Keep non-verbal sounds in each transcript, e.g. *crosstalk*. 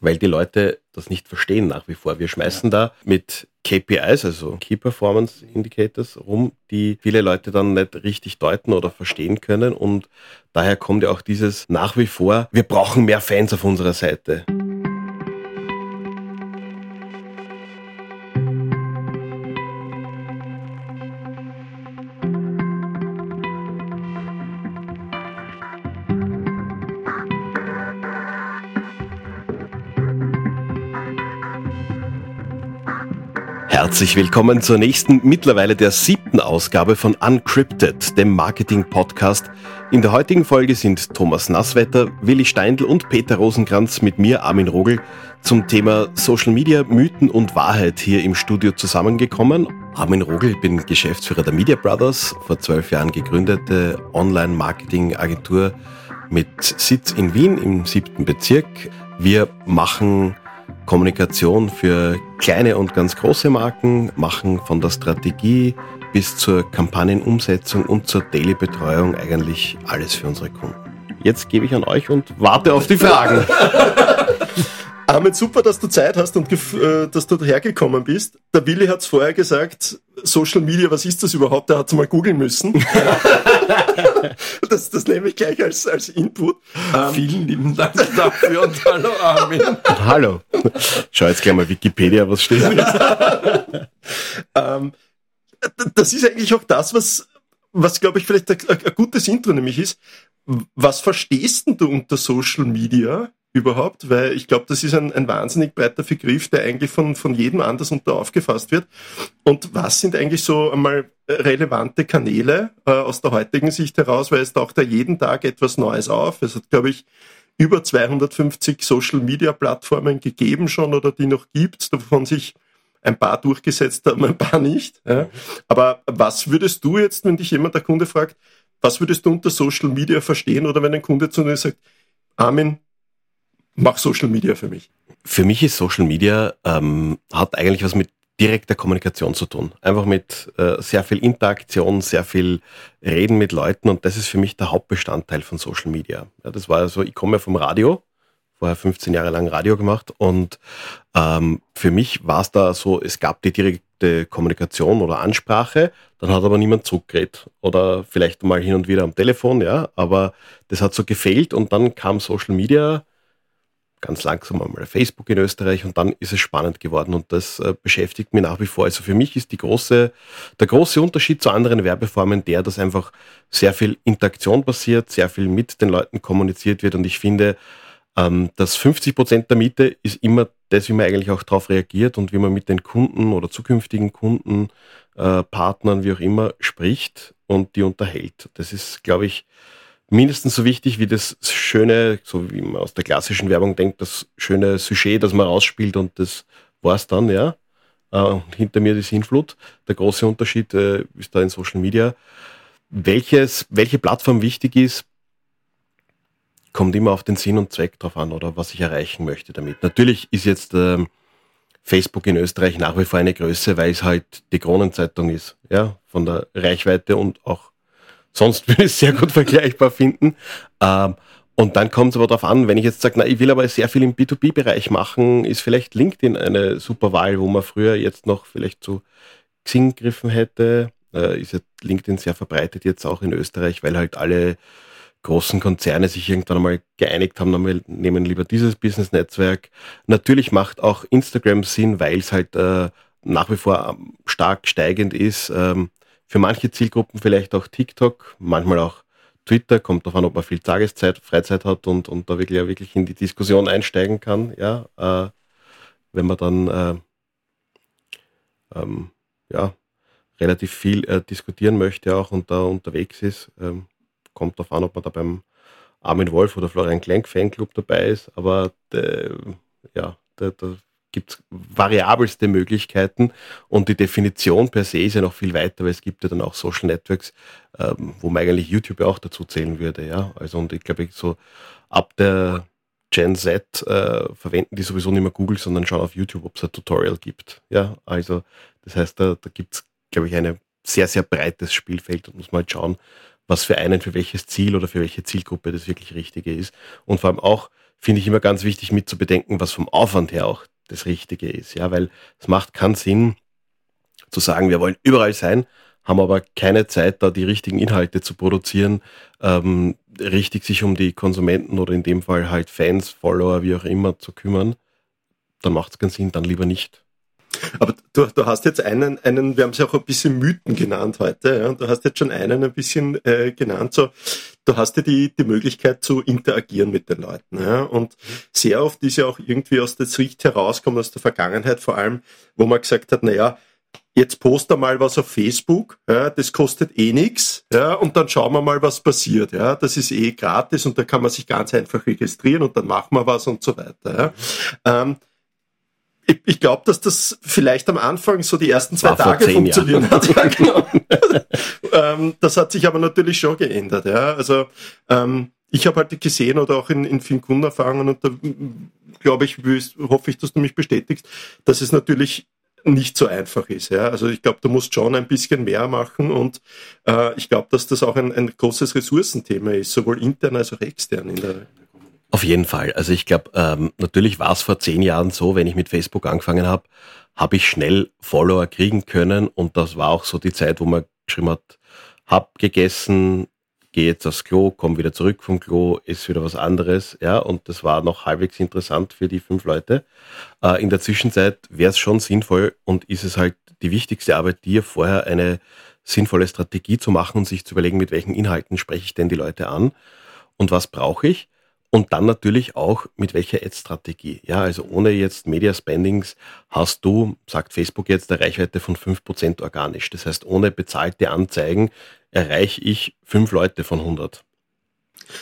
weil die Leute das nicht verstehen nach wie vor. Wir schmeißen da mit KPIs, also Key Performance Indicators, rum, die viele Leute dann nicht richtig deuten oder verstehen können. Und daher kommt ja auch dieses nach wie vor, wir brauchen mehr Fans auf unserer Seite. Herzlich willkommen zur nächsten, mittlerweile der siebten Ausgabe von Uncrypted, dem Marketing-Podcast. In der heutigen Folge sind Thomas Nasswetter, Willi Steindl und Peter Rosenkranz mit mir, Armin Rogel, zum Thema Social Media, Mythen und Wahrheit hier im Studio zusammengekommen. Armin Rogel, ich bin Geschäftsführer der Media Brothers, vor zwölf Jahren gegründete Online-Marketing-Agentur mit Sitz in Wien im siebten Bezirk. Wir machen Kommunikation für kleine und ganz große Marken, machen von der Strategie bis zur Kampagnenumsetzung und zur Daily-Betreuung eigentlich alles für unsere Kunden. Jetzt gebe ich an euch und warte auf die Fragen. *laughs* Ahmed, super, dass du Zeit hast und äh, dass du hergekommen bist. Der Willi hat es vorher gesagt, Social Media, was ist das überhaupt? Der hat es mal googeln müssen. *laughs* *laughs* das, das nehme ich gleich als, als Input. Ähm, Vielen lieben Dank dafür und *laughs* hallo Armin. Hallo. Schau jetzt gleich mal Wikipedia, was steht. *laughs* ähm, das ist eigentlich auch das, was, was glaube ich vielleicht ein, ein gutes Intro nämlich ist. Was verstehst du unter Social Media? Überhaupt, weil ich glaube, das ist ein, ein wahnsinnig breiter Begriff, der eigentlich von, von jedem anders unter aufgefasst wird. Und was sind eigentlich so einmal relevante Kanäle äh, aus der heutigen Sicht heraus, weil es taucht ja jeden Tag etwas Neues auf. Es hat, glaube ich, über 250 Social-Media-Plattformen gegeben schon oder die noch gibt, davon sich ein paar durchgesetzt haben, ein paar nicht. Ja. Aber was würdest du jetzt, wenn dich jemand, der Kunde fragt, was würdest du unter Social Media verstehen oder wenn ein Kunde zu dir sagt, Armin, mach Social Media für mich? Für mich ist Social Media, ähm, hat eigentlich was mit direkter Kommunikation zu tun. Einfach mit äh, sehr viel Interaktion, sehr viel Reden mit Leuten und das ist für mich der Hauptbestandteil von Social Media. Ja, das war so, ich komme ja vom Radio, vorher 15 Jahre lang Radio gemacht und ähm, für mich war es da so, es gab die direkte Kommunikation oder Ansprache, dann hat aber niemand zurückgeredet oder vielleicht mal hin und wieder am Telefon, ja, aber das hat so gefehlt und dann kam Social Media ganz langsam einmal Facebook in Österreich und dann ist es spannend geworden und das äh, beschäftigt mich nach wie vor. Also für mich ist große, der große Unterschied zu anderen Werbeformen der, dass einfach sehr viel Interaktion passiert, sehr viel mit den Leuten kommuniziert wird und ich finde, ähm, dass 50 Prozent der Miete ist immer das, wie man eigentlich auch darauf reagiert und wie man mit den Kunden oder zukünftigen Kunden, äh, Partnern, wie auch immer, spricht und die unterhält. Das ist, glaube ich, mindestens so wichtig wie das schöne, so wie man aus der klassischen Werbung denkt, das schöne Sujet, das man rausspielt und das war's dann, ja. Äh, hinter mir die Sinnflut. Der große Unterschied äh, ist da in Social Media. Welches, welche Plattform wichtig ist, kommt immer auf den Sinn und Zweck drauf an oder was ich erreichen möchte damit. Natürlich ist jetzt ähm, Facebook in Österreich nach wie vor eine Größe, weil es halt die Kronenzeitung ist, ja, von der Reichweite und auch Sonst *laughs* würde ich es sehr gut vergleichbar finden. Ähm, und dann kommt es aber darauf an, wenn ich jetzt sage, na, ich will aber sehr viel im B2B-Bereich machen, ist vielleicht LinkedIn eine super Wahl, wo man früher jetzt noch vielleicht zu Xing griffen hätte. Äh, ist ja LinkedIn sehr verbreitet jetzt auch in Österreich, weil halt alle großen Konzerne sich irgendwann einmal geeinigt haben, wir nehmen lieber dieses Business-Netzwerk. Natürlich macht auch Instagram Sinn, weil es halt äh, nach wie vor stark steigend ist. Ähm, für manche Zielgruppen vielleicht auch TikTok, manchmal auch Twitter, kommt davon, ob man viel Tageszeit, Freizeit hat und, und da wirklich, wirklich in die Diskussion einsteigen kann, ja, äh, wenn man dann äh, ähm, ja, relativ viel äh, diskutieren möchte auch und da unterwegs ist, ähm, kommt darauf an, ob man da beim Armin Wolf oder Florian Klenk Fanclub dabei ist, aber de, ja, da gibt es variabelste Möglichkeiten und die Definition per se ist ja noch viel weiter, weil es gibt ja dann auch Social Networks, ähm, wo man eigentlich YouTube auch dazu zählen würde, ja. Also und ich glaube, so ab der Gen Z äh, verwenden die sowieso nicht mehr Google, sondern schauen auf YouTube, ob es ein Tutorial gibt. Ja, also das heißt, da, da gibt es, glaube ich, ein sehr, sehr breites Spielfeld und muss man halt schauen, was für einen, für welches Ziel oder für welche Zielgruppe das wirklich Richtige ist. Und vor allem auch, finde ich immer ganz wichtig mitzubedenken, was vom Aufwand her auch das Richtige ist. Ja, weil es macht keinen Sinn zu sagen, wir wollen überall sein, haben aber keine Zeit, da die richtigen Inhalte zu produzieren, ähm, richtig sich um die Konsumenten oder in dem Fall halt Fans, Follower, wie auch immer zu kümmern, dann macht es keinen Sinn, dann lieber nicht. Aber du, du hast jetzt einen, einen, wir haben es ja auch ein bisschen Mythen genannt heute, ja, und du hast jetzt schon einen ein bisschen äh, genannt, so, du hast ja die, die Möglichkeit zu interagieren mit den Leuten, ja, und sehr oft ist ja auch irgendwie aus der Sicht herauskommen, aus der Vergangenheit vor allem, wo man gesagt hat, naja, jetzt poste mal was auf Facebook, ja, das kostet eh nix, ja, und dann schauen wir mal, was passiert, ja, das ist eh gratis und da kann man sich ganz einfach registrieren und dann machen wir was und so weiter, ja. Ähm, ich, ich glaube, dass das vielleicht am Anfang so die ersten zwei Tage funktionieren hat. *laughs* Ja, genau. *laughs* ähm, das hat sich aber natürlich schon geändert. Ja. Also ähm, ich habe halt gesehen oder auch in, in vielen Kundenerfahrungen und da glaube ich, hoffe ich, dass du mich bestätigst, dass es natürlich nicht so einfach ist. Ja. Also ich glaube, du musst schon ein bisschen mehr machen und äh, ich glaube, dass das auch ein, ein großes Ressourcenthema ist, sowohl intern als auch extern in der auf jeden Fall. Also ich glaube, ähm, natürlich war es vor zehn Jahren so, wenn ich mit Facebook angefangen habe, habe ich schnell Follower kriegen können und das war auch so die Zeit, wo man geschrieben hat, hab gegessen, gehe jetzt aufs Klo, komm wieder zurück vom Klo, ist wieder was anderes, ja, und das war noch halbwegs interessant für die fünf Leute. Äh, in der Zwischenzeit wäre es schon sinnvoll und ist es halt die wichtigste Arbeit, dir vorher eine sinnvolle Strategie zu machen und sich zu überlegen, mit welchen Inhalten spreche ich denn die Leute an und was brauche ich und dann natürlich auch mit welcher Ad-Strategie. Ja, also ohne jetzt Media Spendings hast du, sagt Facebook jetzt, eine Reichweite von 5% organisch. Das heißt, ohne bezahlte Anzeigen erreiche ich fünf Leute von 100.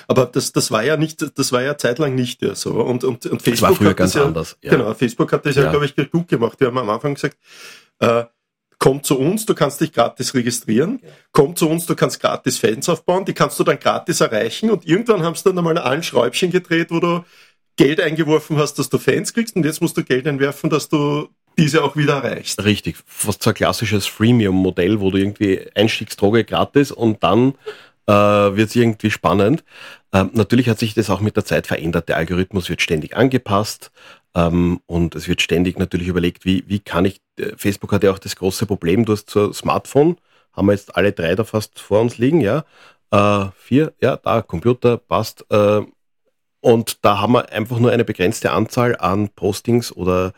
Aber das, das war ja nicht, das war ja zeitlang nicht ja so. Und, und, und Facebook das war früher ganz ja, anders. Ja. Genau, Facebook hat das ja, ja glaube ich, gut gemacht. Wir haben am Anfang gesagt, äh, komm zu uns, du kannst dich gratis registrieren, komm zu uns, du kannst gratis Fans aufbauen, die kannst du dann gratis erreichen und irgendwann haben sie dann einmal ein Schräubchen gedreht, wo du Geld eingeworfen hast, dass du Fans kriegst und jetzt musst du Geld einwerfen, dass du diese auch wieder erreichst. Richtig, fast so ein klassisches Freemium-Modell, wo du irgendwie Einstiegsdroge gratis und dann äh, wird es irgendwie spannend. Ähm, natürlich hat sich das auch mit der Zeit verändert. Der Algorithmus wird ständig angepasst. Ähm, und es wird ständig natürlich überlegt, wie, wie kann ich, äh, Facebook hat ja auch das große Problem, du hast so Smartphone, haben wir jetzt alle drei da fast vor uns liegen, ja. Äh, vier, ja, da, Computer, passt. Äh, und da haben wir einfach nur eine begrenzte Anzahl an Postings oder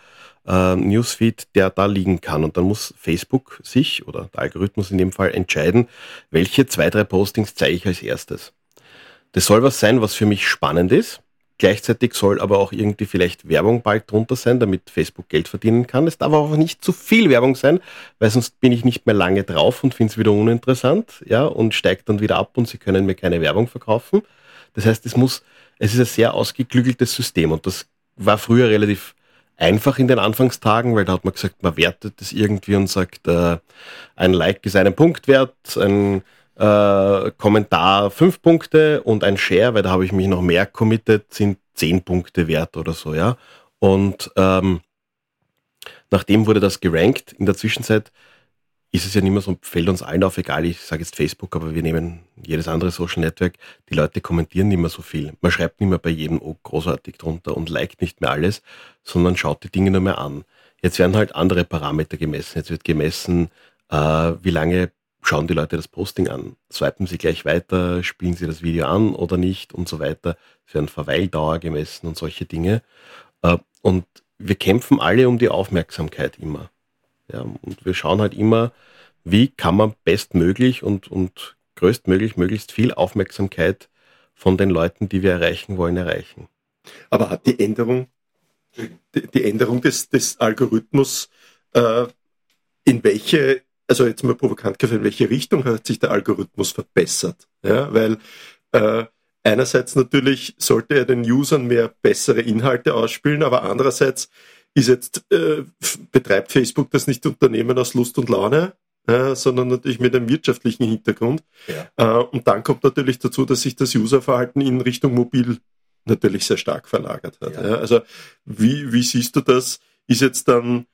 äh, Newsfeed, der da liegen kann. Und dann muss Facebook sich oder der Algorithmus in dem Fall entscheiden, welche zwei, drei Postings zeige ich als erstes. Das soll was sein, was für mich spannend ist Gleichzeitig soll aber auch irgendwie vielleicht Werbung bald drunter sein, damit Facebook Geld verdienen kann. Es darf auch nicht zu viel Werbung sein, weil sonst bin ich nicht mehr lange drauf und finde es wieder uninteressant, ja, und steigt dann wieder ab und sie können mir keine Werbung verkaufen. Das heißt, es muss, es ist ein sehr ausgeklügeltes System und das war früher relativ einfach in den Anfangstagen, weil da hat man gesagt, man wertet das irgendwie und sagt, äh, ein Like ist einen Punkt wert, ein äh, Kommentar fünf Punkte und ein Share, weil da habe ich mich noch mehr committed, sind zehn Punkte wert oder so, ja. Und ähm, nachdem wurde das gerankt. In der Zwischenzeit ist es ja nicht mehr so, fällt uns allen auf, egal, ich sage jetzt Facebook, aber wir nehmen jedes andere Social Network, die Leute kommentieren nicht mehr so viel. Man schreibt nicht mehr bei jedem oh, großartig drunter und liked nicht mehr alles, sondern schaut die Dinge nur mehr an. Jetzt werden halt andere Parameter gemessen. Jetzt wird gemessen, äh, wie lange schauen die Leute das Posting an, swipen sie gleich weiter, spielen sie das Video an oder nicht und so weiter. Es werden Verweildauer gemessen und solche Dinge. Äh, und wir kämpfen alle um die Aufmerksamkeit immer. Ja, und wir schauen halt immer, wie kann man bestmöglich und, und größtmöglich möglichst viel Aufmerksamkeit von den Leuten, die wir erreichen wollen, erreichen. Aber hat die Änderung, die, Änderung des, des Algorithmus äh, in welche also jetzt mal provokant gefragt, in welche Richtung hat sich der Algorithmus verbessert? Ja, weil äh, einerseits natürlich sollte er den Usern mehr bessere Inhalte ausspielen, aber andererseits ist jetzt, äh, betreibt Facebook das nicht Unternehmen aus Lust und Laune, äh, sondern natürlich mit einem wirtschaftlichen Hintergrund. Ja. Äh, und dann kommt natürlich dazu, dass sich das Userverhalten in Richtung Mobil natürlich sehr stark verlagert hat. Ja. Ja, also wie, wie siehst du das? Ist jetzt dann,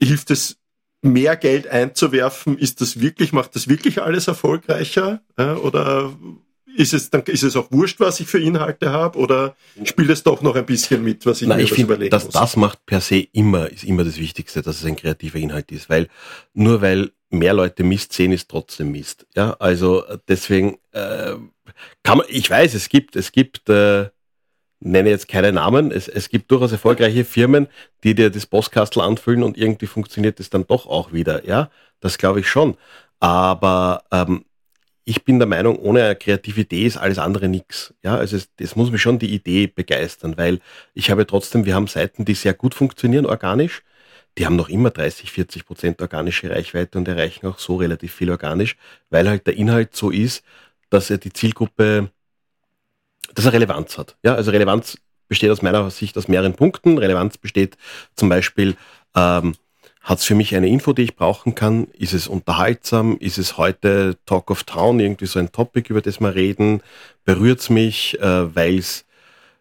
hilft es mehr Geld einzuwerfen, ist das wirklich, macht das wirklich alles erfolgreicher? Ja, oder ist es dann ist es auch wurscht, was ich für Inhalte habe oder spielt es doch noch ein bisschen mit, was ich Nein, mir ich was finde, überlegen dass muss? das macht per se immer, ist immer das Wichtigste, dass es ein kreativer Inhalt ist, weil nur weil mehr Leute Mist sehen, ist trotzdem Mist. Ja, also äh, deswegen äh, kann man, ich weiß, es gibt, es gibt, äh, nenne jetzt keine Namen, es, es gibt durchaus erfolgreiche Firmen, die dir das Postkastel anfüllen und irgendwie funktioniert es dann doch auch wieder. Ja, das glaube ich schon. Aber ähm, ich bin der Meinung, ohne eine kreative Idee ist alles andere nix. Ja, also es, das muss mich schon die Idee begeistern, weil ich habe trotzdem, wir haben Seiten, die sehr gut funktionieren organisch. Die haben noch immer 30, 40 Prozent organische Reichweite und erreichen auch so relativ viel organisch, weil halt der Inhalt so ist, dass er die Zielgruppe, dass er Relevanz hat. Ja, also Relevanz besteht aus meiner Sicht aus mehreren Punkten. Relevanz besteht zum Beispiel, ähm, hat es für mich eine Info, die ich brauchen kann? Ist es unterhaltsam? Ist es heute Talk of Town, irgendwie so ein Topic, über das wir reden? Berührt es mich, äh, weil es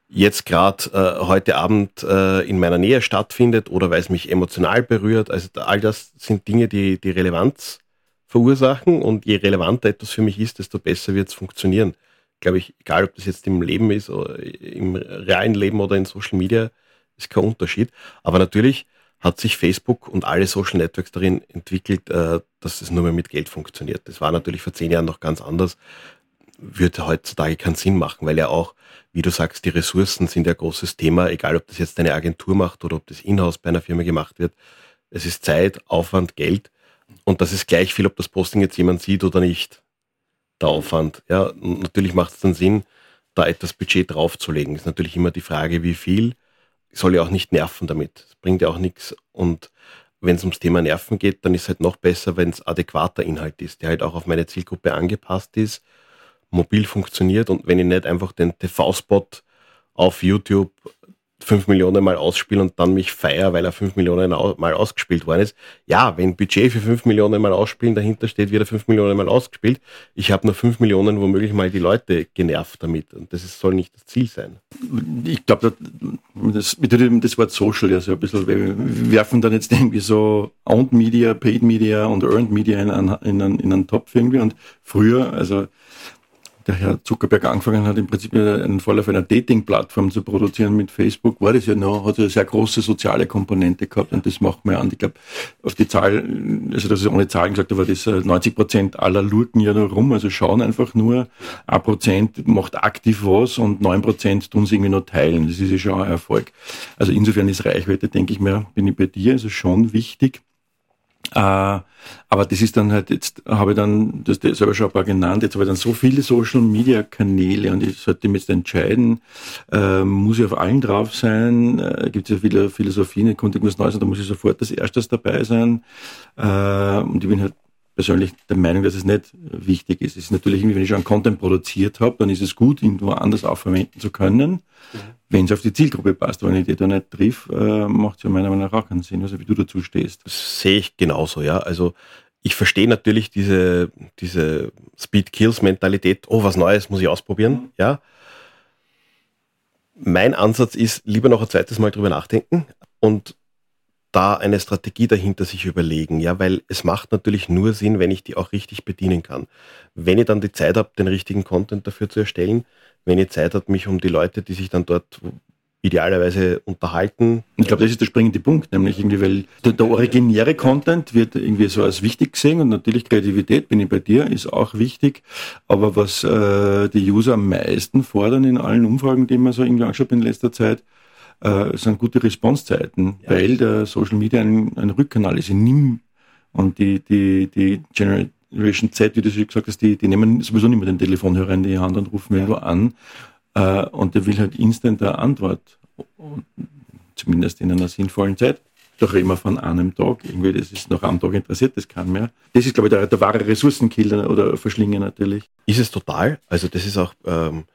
jetzt gerade äh, heute Abend äh, in meiner Nähe stattfindet oder weil es mich emotional berührt? Also all das sind Dinge, die die Relevanz verursachen und je relevanter etwas für mich ist, desto besser wird es funktionieren. Glaube ich, egal ob das jetzt im Leben ist oder im realen Leben oder in Social Media, ist kein Unterschied. Aber natürlich hat sich Facebook und alle Social Networks darin entwickelt, äh, dass es nur mehr mit Geld funktioniert. Das war natürlich vor zehn Jahren noch ganz anders. Würde heutzutage keinen Sinn machen, weil ja auch, wie du sagst, die Ressourcen sind ja ein großes Thema, egal ob das jetzt eine Agentur macht oder ob das in-house bei einer Firma gemacht wird. Es ist Zeit, Aufwand, Geld. Und das ist gleich viel, ob das Posting jetzt jemand sieht oder nicht. Der Aufwand. Ja, natürlich macht es dann Sinn, da etwas Budget draufzulegen. Ist natürlich immer die Frage, wie viel. Soll ja auch nicht nerven damit. Es bringt ja auch nichts. Und wenn es ums Thema Nerven geht, dann ist halt noch besser, wenn es adäquater Inhalt ist, der halt auch auf meine Zielgruppe angepasst ist, mobil funktioniert und wenn ich nicht einfach den TV-Spot auf YouTube fünf Millionen Mal ausspiele und dann mich feier, weil er fünf Millionen au- Mal ausgespielt worden ist. Ja, wenn Budget für fünf Millionen Mal ausspielen dahinter steht, wird er fünf Millionen Mal ausgespielt. Ich habe nur fünf Millionen womöglich mal die Leute genervt damit und das ist, soll nicht das Ziel sein. Ich glaube, das, mit dem- das Wort Social ja so ein bisschen, wir werfen dann jetzt irgendwie so Owned Media, Paid Media und Earned Media in einen, in einen, in einen Topf irgendwie und früher, also der Herr Zuckerberg angefangen hat, im Prinzip einen Fall auf einer Dating-Plattform zu produzieren mit Facebook, war das ja noch, hat eine sehr große soziale Komponente gehabt und das macht man ja an. Ich glaube, auf die Zahl, also das ist ohne Zahlen gesagt, aber das äh, 90 Prozent aller lurken ja nur rum, also schauen einfach nur, ein Prozent macht aktiv was und neun Prozent tun sie irgendwie nur teilen. Das ist ja schon ein Erfolg. Also insofern ist Reichweite, denke ich mir, bin ich bei dir, also schon wichtig. Äh, aber das ist dann halt, jetzt habe ich dann, das das ich schon ein paar genannt, jetzt habe ich dann so viele Social Media Kanäle und ich sollte mich jetzt entscheiden, äh, muss ich auf allen drauf sein, äh, gibt es ja viele Philosophien, ich konnte irgendwas Neues da muss ich sofort als erstes dabei sein. Äh, und ich bin halt persönlich der Meinung, dass es nicht wichtig ist. Es ist natürlich irgendwie, wenn ich schon Content produziert habe, dann ist es gut, irgendwo anders auch verwenden zu können, wenn es auf die Zielgruppe passt. Wenn ich die da nicht triff, äh, macht es ja meiner Meinung nach auch keinen Sinn, also wie du dazu stehst. Das sehe ich genauso, ja. Also ich verstehe natürlich diese, diese Speed-Kills-Mentalität, oh, was Neues muss ich ausprobieren, ja. Mein Ansatz ist, lieber noch ein zweites Mal drüber nachdenken und da eine Strategie dahinter sich überlegen, ja, weil es macht natürlich nur Sinn, wenn ich die auch richtig bedienen kann. Wenn ich dann die Zeit habe, den richtigen Content dafür zu erstellen, wenn ich Zeit habe, mich um die Leute, die sich dann dort idealerweise unterhalten, Ich glaube, das ist der springende Punkt, nämlich irgendwie, weil der, der originäre Content wird irgendwie so als wichtig gesehen und natürlich Kreativität, bin ich bei dir, ist auch wichtig. Aber was äh, die User am meisten fordern in allen Umfragen, die man so irgendwie angeschaut in letzter Zeit, äh, sind gute Responsezeiten, Ja. weil der Social Media ein, ein Rückkanal ist. Ich nimm und die, die, die Generation Z, wie du schon gesagt hast, die, die nehmen sowieso nicht mehr den Telefonhörer in die Hand und rufen irgendwo an. Äh, und der will halt instant eine Antwort. Und zumindest in einer sinnvollen Zeit. Doch immer von einem Tag. Irgendwie, das ist noch am Tag interessiert, das kann mehr. Das ist, glaube ich, der, der wahre Ressourcenkiller oder Verschlinger natürlich. Ist es total. Also das ist auch ähm,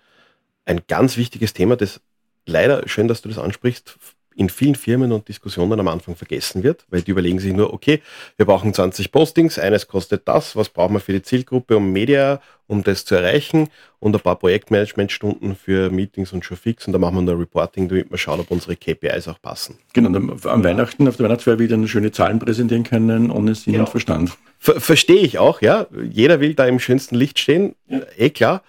ein ganz wichtiges Thema, das leider, schön, dass du das ansprichst, in vielen Firmen und Diskussionen am Anfang vergessen wird, weil die überlegen sich nur, okay, wir brauchen 20 Postings, eines kostet das, was brauchen wir für die Zielgruppe, um Media, um das zu erreichen und ein paar Projektmanagementstunden für Meetings und schon fix und dann machen wir nur Reporting, damit wir schauen, ob unsere KPIs auch passen. Genau, und am- am Weihnachten, auf der Weihnachtsfeier wieder eine schöne Zahlen präsentieren können, ohne Sinn Genau. und Verstand. Ver Verstehe ich auch, ja. Jeder will da im schönsten Licht stehen, eh klar.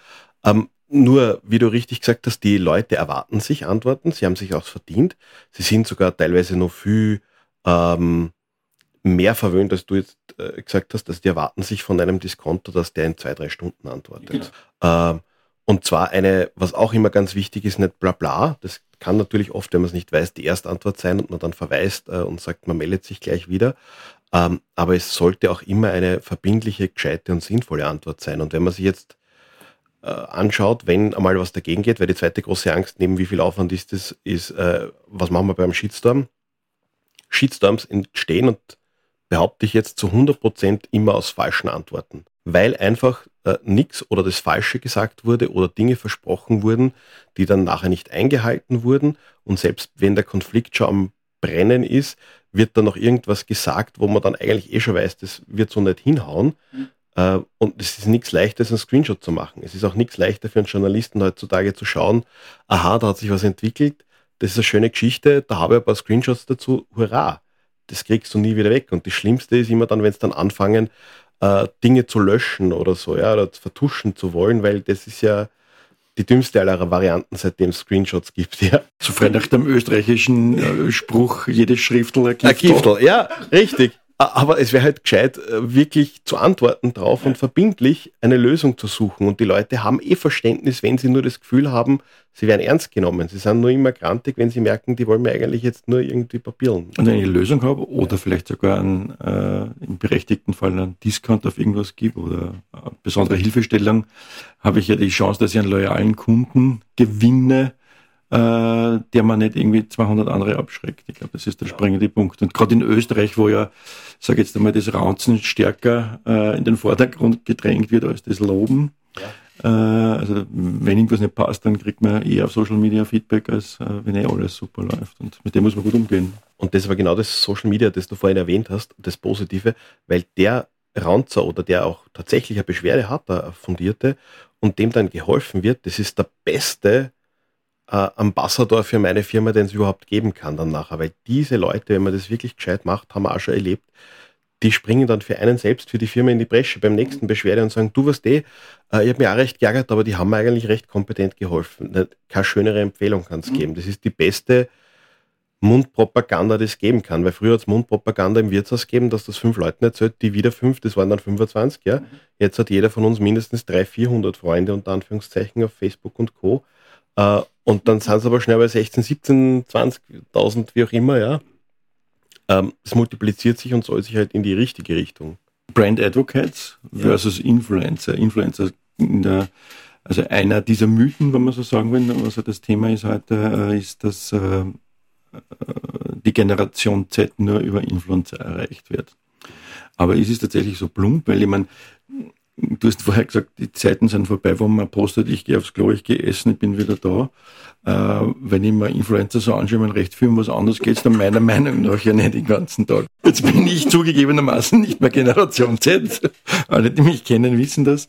Ähm, nur, wie du richtig gesagt hast, die Leute erwarten sich Antworten, sie haben sich auch verdient. Sie sind sogar teilweise noch viel ähm, mehr verwöhnt, als du jetzt äh, gesagt hast, dass die erwarten sich von einem Diskonto, dass der in zwei, drei Stunden antwortet. Genau. Ähm, und zwar eine, was auch immer ganz wichtig ist, nicht bla bla. Das kann natürlich oft, wenn man es nicht weiß, die Erstantwort sein und man dann verweist äh, und sagt, man meldet sich gleich wieder. Ähm, aber es sollte auch immer eine verbindliche, gescheite und sinnvolle Antwort sein. Und wenn man sich jetzt äh, anschaut, wenn einmal was dagegen geht, weil die zweite große Angst, neben wie viel Aufwand ist das, ist, äh, was machen wir beim Shitstorm? Shitstorms entstehen und behaupte ich jetzt zu 100% immer aus falschen Antworten, weil einfach äh, nichts oder das Falsche gesagt wurde oder Dinge versprochen wurden, die dann nachher nicht eingehalten wurden und selbst wenn der Konflikt schon am Brennen ist, wird dann noch irgendwas gesagt, wo man dann eigentlich eh schon weiß, das wird so nicht hinhauen. Mhm. Äh, und es ist nichts leichter, einen Screenshot zu machen. Es ist auch nichts leichter für einen Journalisten heutzutage zu schauen, aha, da hat sich was entwickelt, das ist eine schöne Geschichte, da habe ich ein paar Screenshots dazu, hurra. Das kriegst du nie wieder weg. Und das Schlimmste ist immer dann, wenn es dann anfangen, äh, Dinge zu löschen oder so, ja, oder vertuschen zu wollen, weil das ist ja die dümmste aller Varianten, seitdem es Screenshots gibt, *laughs* ja. So frei nach dem österreichischen äh, Spruch, jedes Schriftel ein Giftel. Ein Giftel, ja, richtig. Aber es wäre halt gescheit, äh, wirklich zu antworten drauf und verbindlich eine Lösung zu suchen. Und die Leute haben eh Verständnis, wenn sie nur das Gefühl haben, sie werden ernst genommen. Sie sind nur immer grantig, wenn sie merken, die wollen mir eigentlich jetzt nur irgendwie papieren. Und wenn ich eine Lösung habe oder vielleicht sogar einen, äh, im berechtigten Fall einen Discount auf irgendwas gibt oder eine besondere Hilfestellung, habe ich ja die Chance, dass ich einen loyalen Kunden gewinne, der man nicht irgendwie 200 andere abschreckt. Ich glaube, das ist der springende Punkt. Und gerade in Österreich, wo ja, sage jetzt einmal, das Raunzen stärker äh, in den Vordergrund gedrängt wird als das Loben. Ja. Äh, also wenn irgendwas nicht passt, dann kriegt man eher auf Social Media Feedback, als äh, wenn eh alles super läuft. Und mit dem muss man gut umgehen. Und das war genau das Social Media, das du vorhin erwähnt hast, das Positive, weil der Raunzer oder der auch tatsächlich eine Beschwerde hat, der fundierte, und dem dann geholfen wird, das ist der beste äh, Ambassador für meine Firma, den es überhaupt geben kann dann nachher. Weil diese Leute, wenn man das wirklich gescheit macht, haben wir auch schon erlebt, die springen dann für einen selbst, für die Firma in die Bresche beim nächsten Beschwerde und sagen, du was eh, äh, ich habe mir auch recht geärgert, aber die haben mir eigentlich recht kompetent geholfen. Keine schönere Empfehlung kann es mhm. geben. Das ist die beste Mundpropaganda, die es geben kann. Weil früher hat es Mundpropaganda im Wirtshaus gegeben, dass das fünf Leuten erzählt, die wieder fünf, das waren dann 25, ja. Mhm. Jetzt hat jeder von uns mindestens 300, 400 Freunde unter Anführungszeichen auf Facebook und Co. Äh, und dann sind es aber schnell bei 16, 17, 20.000, wie auch immer, ja. Ähm, es multipliziert sich und soll sich halt in die richtige Richtung. Brand Advocates versus ja. Influencer. Influencer der, also einer dieser Mythen, wenn man so sagen will, was das Thema ist heute, äh, ist, dass äh, die Generation Z nur über Influencer erreicht wird. Aber ist es tatsächlich so plump, weil ich meine, Du hast vorher gesagt, die Zeiten sind vorbei, wo man postet, ich gehe aufs Klo, ich gehe essen, ich bin wieder da. Äh, wenn ich mir Influencer so anschaue, mein recht viel um was anderes geht dann meiner *laughs* Meinung nach ja nicht den ganzen Tag. Jetzt bin ich zugegebenermaßen nicht mehr Generation Z. Alle, die mich kennen, wissen das.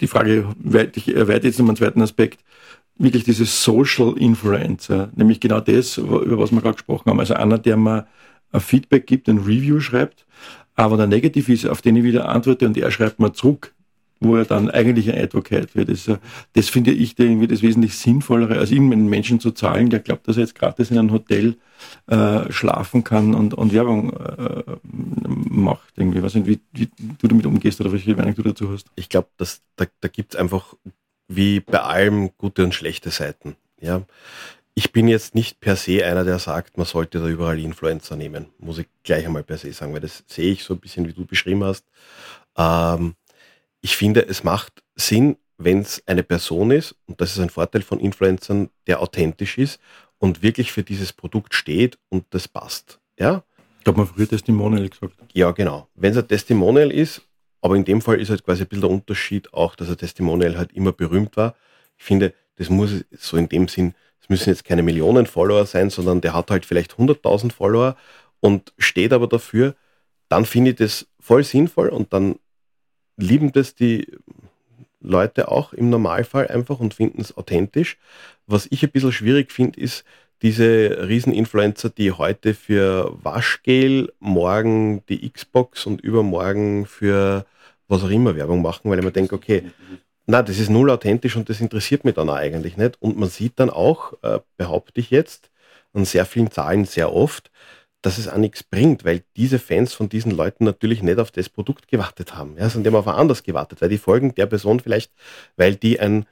Die Frage, ich erweite jetzt noch einen zweiten Aspekt wirklich dieses Social Influencer, nämlich genau das, über was wir gerade gesprochen haben. Also einer, der mir ein Feedback gibt, ein Review schreibt, aber der Negativ ist, auf den ich wieder antworte und er schreibt mir zurück, wo er dann eigentlich ein Advocate wird. Das, das finde ich irgendwie das wesentlich sinnvollere, als irgendeinen Menschen zu zahlen, der glaubt, dass er jetzt gratis in einem Hotel äh, schlafen kann und, und Werbung äh, macht. Irgendwie. Ich weiß nicht, wie, wie du damit umgehst oder welche Meinung du dazu hast. Ich glaube, da, da gibt es einfach wie bei allem gute und schlechte Seiten. Ja, ich bin jetzt nicht per se einer, der sagt, man sollte da überall Influencer nehmen. Muss ich gleich einmal per se sagen, weil das sehe ich so ein bisschen, wie du beschrieben hast. Ähm, ich finde, es macht Sinn, wenn es eine Person ist, und das ist ein Vorteil von Influencern, der authentisch ist und wirklich für dieses Produkt steht und das passt. Ja? Ich glaube, man früher Testimonial gesagt. Ja, genau. Wenn es ein Testimonial ist, aber in dem Fall ist halt quasi ein bisschen der Unterschied auch, dass ein Testimonial halt immer berühmt war. Ich finde, das muss so in dem Sinn es müssen jetzt keine Millionen Follower sein, sondern der hat halt vielleicht 100.000 Follower und steht aber dafür, dann finde ich das voll sinnvoll und dann lieben das die Leute auch im Normalfall einfach und finden es authentisch. Was ich ein bisschen schwierig finde, ist diese Rieseninfluencer, die heute für Waschgel, morgen die Xbox und übermorgen für was auch immer Werbung machen, weil ich mir denke, okay, Na, das ist null authentisch und das interessiert mich dann auch eigentlich nicht. Und man sieht dann auch, äh, behaupte ich jetzt, an sehr vielen Zahlen sehr oft, dass es auch nichts bringt, weil diese Fans von diesen Leuten natürlich nicht auf das Produkt gewartet haben, ja, sondern die haben auf ein anderes gewartet, weil die folgen der Person vielleicht, weil die ein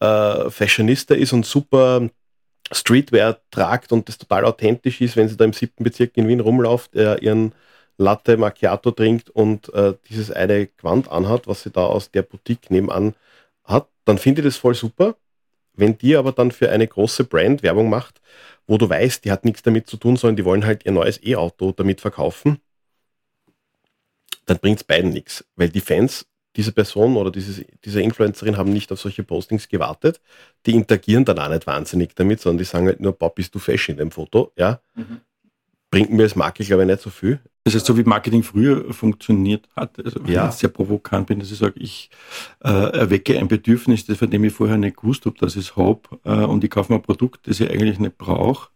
äh, Fashionista ist und super Streetwear tragt und das total authentisch ist, wenn sie da im siebten Bezirk in Wien rumläuft, äh, ihren Latte Macchiato trinkt und äh, dieses eine Quant anhat, was sie da aus der Boutique nebenan dann finde ich das voll super. Wenn die aber dann für eine große Brand Werbung macht, wo du weißt, die hat nichts damit zu tun, sondern die wollen halt ihr neues E-Auto damit verkaufen, dann bringt es beiden nichts, weil die Fans dieser Person oder dieses, dieser Influencerin haben nicht auf solche Postings gewartet. Die interagieren dann auch nicht wahnsinnig damit, sondern die sagen halt nur, Bob, bist du fesch in dem Foto? Ja. Mhm. Bringt mir als Marke, glaube ich, nicht so viel. Das heißt, so wie Marketing früher funktioniert hat, also wenn ja. ich sehr provokant bin, dass ich sage, ich äh, erwecke ein Bedürfnis, das von dem ich vorher nicht gewusst habe, dass ich es habe, äh, und ich kaufe mir ein Produkt, das ich eigentlich nicht brauche.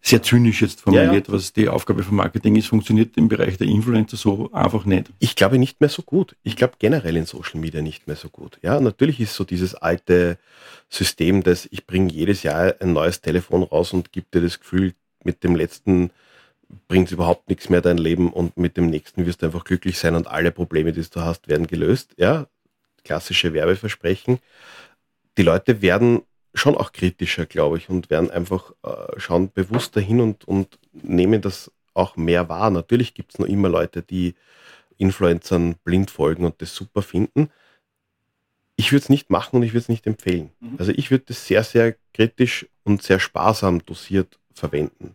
Sehr zynisch jetzt formuliert, ja, ja. was die Aufgabe von Marketing ist, funktioniert im Bereich der Influencer so einfach nicht. Ich glaube nicht mehr so gut. Ich glaube generell in Social Media nicht mehr so gut. Ja, natürlich ist so dieses alte System, dass ich bringe jedes Jahr ein neues Telefon raus und gebe dir das Gefühl, mit dem letzten bringt überhaupt nichts mehr dein Leben und mit dem nächsten wirst du einfach glücklich sein und alle Probleme, die du hast, werden gelöst. Ja, klassische Werbeversprechen. Die Leute werden schon auch kritischer, glaube ich, und werden einfach äh, schauen bewusster hin und, und nehmen das auch mehr wahr. Natürlich gibt es noch immer Leute, die Influencern blind folgen und das super finden. Ich würde es nicht machen und ich würde es nicht empfehlen. Mhm. Also ich würde das sehr, sehr kritisch und sehr sparsam dosiert verwenden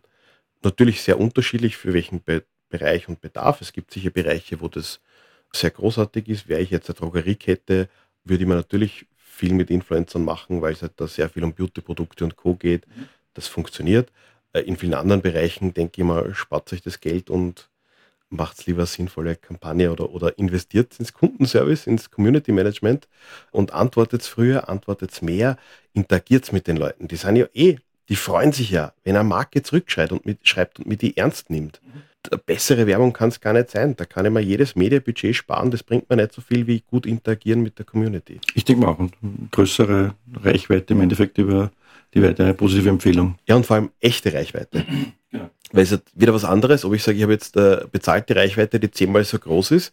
natürlich sehr unterschiedlich für welchen Be Bereich und Bedarf. Es gibt sicher Bereiche, wo das sehr großartig ist. Wäre ich jetzt eine Drogeriekette, würde ich mir natürlich viel mit Influencern machen, weil es halt da sehr viel um Beauty-Produkte und Co. geht. Das funktioniert. Äh, in vielen anderen Bereichen, denke ich mal, spart sich das Geld und macht es lieber sinnvolle Kampagne oder, oder investiert ins Kundenservice, ins Community Management und antwortet es früher, antwortet es mehr, interagiert es mit den Leuten. Die sind ja eh die freuen sich ja, wenn eine Marke zurückschreibt und mit, schreibt und mit die ernst nimmt. Mhm. Bessere Werbung kann es gar nicht sein. Da kann ich mir jedes Medienbudget sparen. Das bringt mir nicht so viel wie gut interagieren mit der Community. Ich denke mal auch. Und größere Reichweite im Endeffekt über die weitere positive Empfehlung. Ja, und vor allem echte Reichweite. *clears throat* Ja. Weil es ist wieder was anderes, ob ich sage, ich habe jetzt äh, bezahlte Reichweite, die zehnmal so groß ist,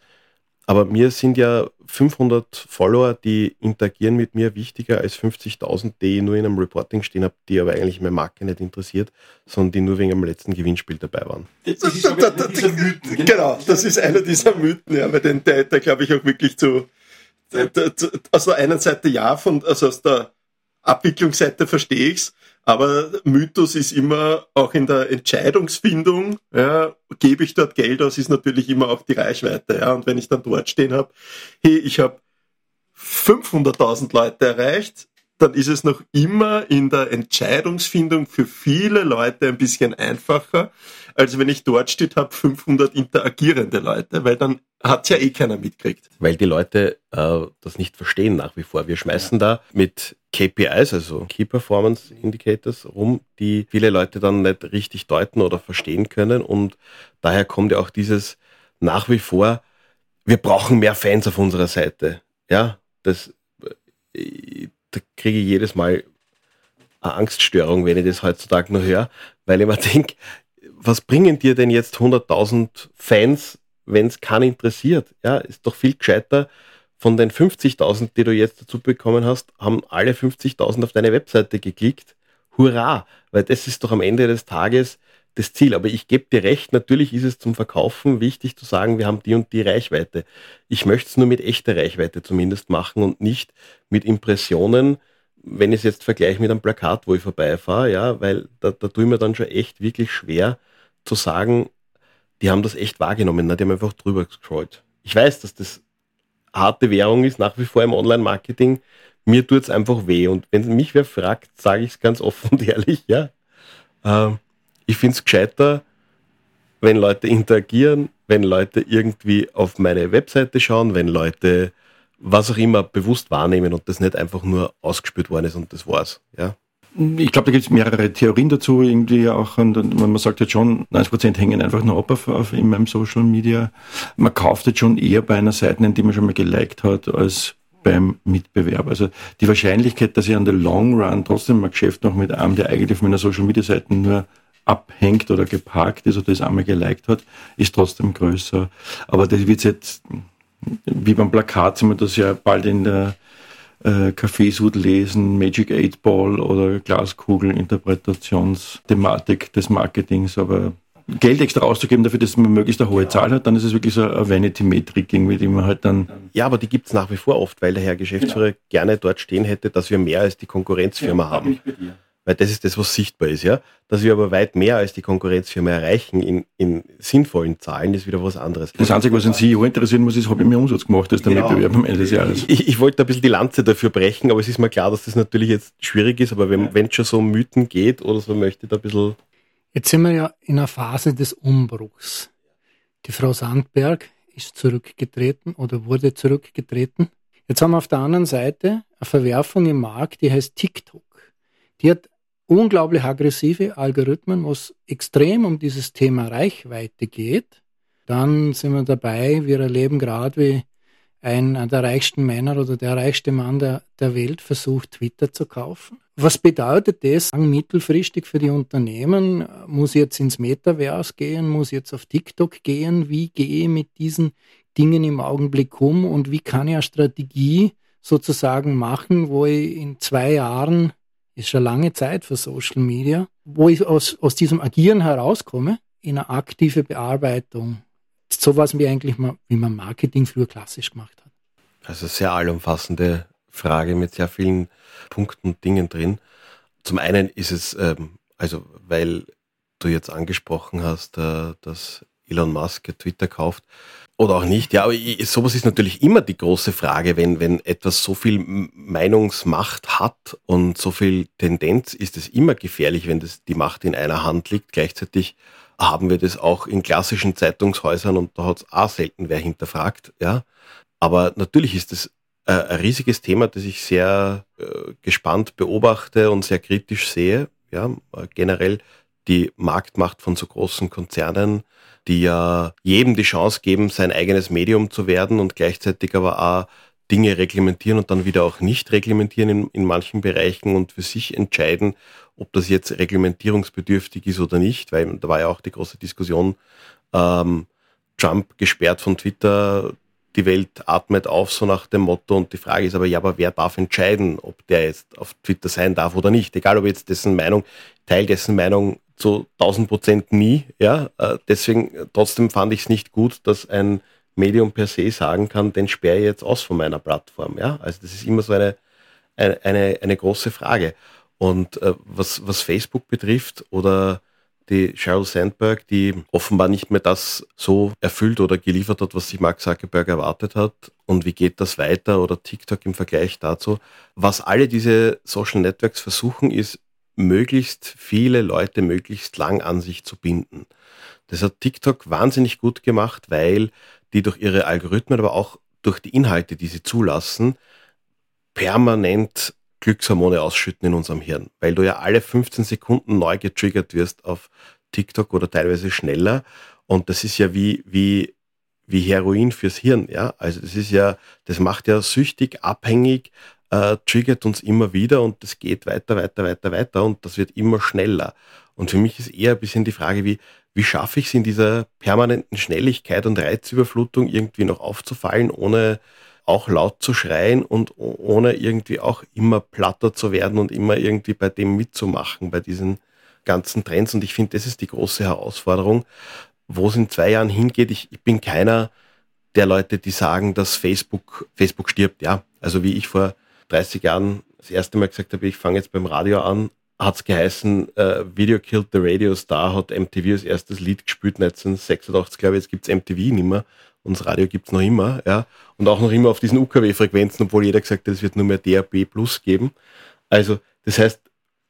aber mir sind ja 500 Follower, die interagieren mit mir, wichtiger als 50.000, die nur in einem Reporting stehen habe, die aber eigentlich meine Marke nicht interessiert, sondern die nur wegen dem letzten Gewinnspiel dabei waren. Das ist da, da, da, Mythen, genau, das ist einer dieser Mythen, ja, weil den, der, der glaube ich auch wirklich zu, der, der, aus der einen Seite ja, von, also aus der Abwicklungsseite verstehe ich's, aber Mythos ist immer auch in der Entscheidungsfindung, ja, gebe ich dort Geld aus, ist natürlich immer auch die Reichweite. Ja, und wenn ich dann dort stehen habe, hey, ich habe 500.000 Leute erreicht, dann ist es noch immer in der Entscheidungsfindung für viele Leute ein bisschen einfacher, als wenn ich dort steht habe 500 interagierende Leute, weil dann hat ja eh keiner mitkriegt. Weil die Leute äh, das nicht verstehen nach wie vor. Wir schmeißen ja. da mit KPIs, also Key Performance Indicators, rum, die viele Leute dann nicht richtig deuten oder verstehen können. Und daher kommt ja auch dieses nach wie vor, wir brauchen mehr Fans auf unserer Seite. Ja, das, äh, da kriege ich jedes Mal eine Angststörung, wenn ich das heutzutage nur höre, weil ich mir *laughs* denke, was bringen dir denn jetzt 100.000 Fans, wenn es keinen interessiert? Ja, ist doch viel gescheiter. Von den 50.000, die du jetzt dazu bekommen hast, haben alle 50.000 auf deine Webseite geklickt. Hurra! Weil das ist doch am Ende des Tages das Ziel. Aber ich gebe dir recht, natürlich ist es zum Verkaufen wichtig zu sagen, wir haben die und die Reichweite. Ich möchte es nur mit echter Reichweite zumindest machen und nicht mit Impressionen, wenn ich es jetzt vergleiche mit einem Plakat, wo ich vorbeifahre, ja, weil da, da tue ich mir dann schon echt wirklich schwer zu sagen, die haben das echt wahrgenommen, ne? die haben einfach drüber gescrollt. Ich weiß, dass das harte Währung ist, nach wie vor im Online-Marketing. Mir tut es einfach weh. Und wenn mich wer fragt, sage ich es ganz offen und ehrlich, ja. Äh, ich finde es gescheiter, wenn Leute interagieren, wenn Leute irgendwie auf meine Webseite schauen, wenn Leute was auch immer bewusst wahrnehmen und das nicht einfach nur ausgespürt worden ist und das war's. Ja. Ich glaube, da gibt es mehrere Theorien dazu, irgendwie auch. Und, und man sagt jetzt schon, 90 Prozent hängen einfach nur ab auf, auf in meinem Social Media. Man kauft jetzt schon eher bei einer Seite, die man schon mal geliked hat, als beim Mitbewerb. Also die Wahrscheinlichkeit, dass ich an der Long Run trotzdem ein Geschäft noch mit einem, der eigentlich auf meiner Social Media Seite nur abhängt oder geparkt ist oder das einmal geliked hat, ist trotzdem größer. Aber das wird jetzt, wie beim Plakat, sind wir das ja bald in der äh, Kaffeesud lesen, Magic 8 Ball oder Glaskugel-Interpretationsthematik des Marketings, aber Geld extra auszugeben dafür, dass man möglichst eine hohe Zahl hat, dann ist es wirklich so eine Vanity-Metrik, irgendwie, die man halt dann. Ja, aber die gibt es nach wie vor oft, weil der Herr Geschäftsführer genau. gerne dort stehen hätte, dass wir mehr als die Konkurrenzfirma ja, haben. Weil das ist das, was sichtbar ist, ja. Dass wir aber weit mehr als die Konkurrenzfirma erreichen in, in sinnvollen Zahlen, ist wieder was anderes. Das Einzige, was ein CEO interessieren muss, ist, habe ich mehr Umsatz gemacht als der genau. Mitbewerber am Ende des Jahres. Ich, ich wollte ein bisschen die Lanze dafür brechen, aber es ist mir klar, dass das natürlich jetzt schwierig ist, aber wenn es schon so um Mythen geht oder so, möchte ich da ein bisschen Jetzt sind wir ja in einer Phase des Umbruchs. Die Frau Sandberg ist zurückgetreten oder wurde zurückgetreten. Jetzt haben wir auf der anderen Seite eine Verwerfung im Markt, die heißt TikTok. Die hat unglaublich aggressive Algorithmen, wo es extrem um dieses Thema Reichweite geht. Dann sind wir dabei, wir erleben gerade, wie ein der reichsten Männer oder der reichste Mann der, der Welt versucht, Twitter zu kaufen. Was bedeutet das mittelfristig für die Unternehmen? Muss ich jetzt ins Metaverse gehen? Muss ich jetzt auf TikTok gehen? Wie gehe ich mit diesen Dingen im Augenblick um? Und wie kann ich eine Strategie sozusagen machen, wo ich in zwei Jahren, ist schon lange Zeit für Social Media, wo ich aus, aus diesem Agieren herauskomme, in eine aktive Bearbeitung sowas wie eigentlich mal, wie man Marketing früher klassisch gemacht hat. Also sehr allumfassende Frage mit sehr vielen Punkten und Dingen drin. Zum einen ist es, ähm, also weil du jetzt angesprochen hast, äh, dass Elon Musk Twitter kauft oder auch nicht. Ja, aber sowas ist natürlich immer die große Frage, wenn, wenn etwas so viel Meinungsmacht hat und so viel Tendenz, ist es immer gefährlich, wenn das die Macht in einer Hand liegt. Gleichzeitig haben wir das auch in klassischen Zeitungshäusern und da hat es auch selten wer hinterfragt. Ja. Aber natürlich ist es äh, ein riesiges Thema, das ich sehr äh, gespannt beobachte und sehr kritisch sehe. Ja, äh, generell die Marktmacht von so großen Konzernen, die ja jedem die Chance geben, sein eigenes Medium zu werden und gleichzeitig aber auch Dinge reglementieren und dann wieder auch nicht reglementieren in, in manchen Bereichen und für sich entscheiden, ob das jetzt reglementierungsbedürftig ist oder nicht, weil da war ja auch die große Diskussion, ähm, Trump gesperrt von Twitter, die Welt atmet auf, so nach dem Motto. Und die Frage ist aber, ja, aber wer darf entscheiden, ob der jetzt auf Twitter sein darf oder nicht? Egal, ob jetzt dessen Meinung, Teil dessen Meinung zu 1000 Prozent nie, ja. Äh, deswegen, trotzdem fand ich es nicht gut, dass ein Medium per se sagen kann, den sperre ich jetzt aus von meiner Plattform, ja. Also das ist immer so eine, eine, eine, eine große Frage. Und äh, was, was Facebook betrifft oder die Sheryl Sandberg, die offenbar nicht mehr das so erfüllt oder geliefert hat, was sich Mark Zuckerberg erwartet hat. Und wie geht das weiter oder TikTok im Vergleich dazu? Was alle diese Social Networks versuchen, ist, möglichst viele Leute möglichst lang an sich zu binden. Das hat TikTok wahnsinnig gut gemacht, weil die durch ihre Algorithmen, aber auch durch die Inhalte, die sie zulassen, permanent Glückshormone ausschütten in unserem Hirn, weil du ja alle 15 Sekunden neu getriggert wirst auf TikTok oder teilweise schneller. Und das ist ja wie, wie, wie Heroin fürs Hirn, ja. Also das ist ja, das macht ja süchtig, abhängig, äh, triggert uns immer wieder und das geht weiter, weiter, weiter, weiter und das wird immer schneller. Und für mich ist eher ein bisschen die Frage, wie, wie schaffe ich es in dieser permanenten Schnelligkeit und Reizüberflutung irgendwie noch aufzufallen, ohne auch laut zu schreien und ohne irgendwie auch immer platter zu werden und immer irgendwie bei dem mitzumachen, bei diesen ganzen Trends. Und ich finde, das ist die große Herausforderung, wo es in zwei Jahren hingeht. Ich, ich bin keiner der Leute, die sagen, dass Facebook, Facebook stirbt. Ja, also wie ich vor 30 Jahren das erste Mal gesagt habe, ich fange jetzt beim Radio an, hat es geheißen, äh, Video Killed the Radio Star hat MTV als erstes Lied gespielt, 1986, glaube ich, jetzt gibt es MTV nicht mehr und das Radio gibt es noch immer, ja, und auch noch immer auf diesen UKW-Frequenzen, obwohl jeder gesagt hat, es wird nur mehr DAB Plus geben. Also, das heißt,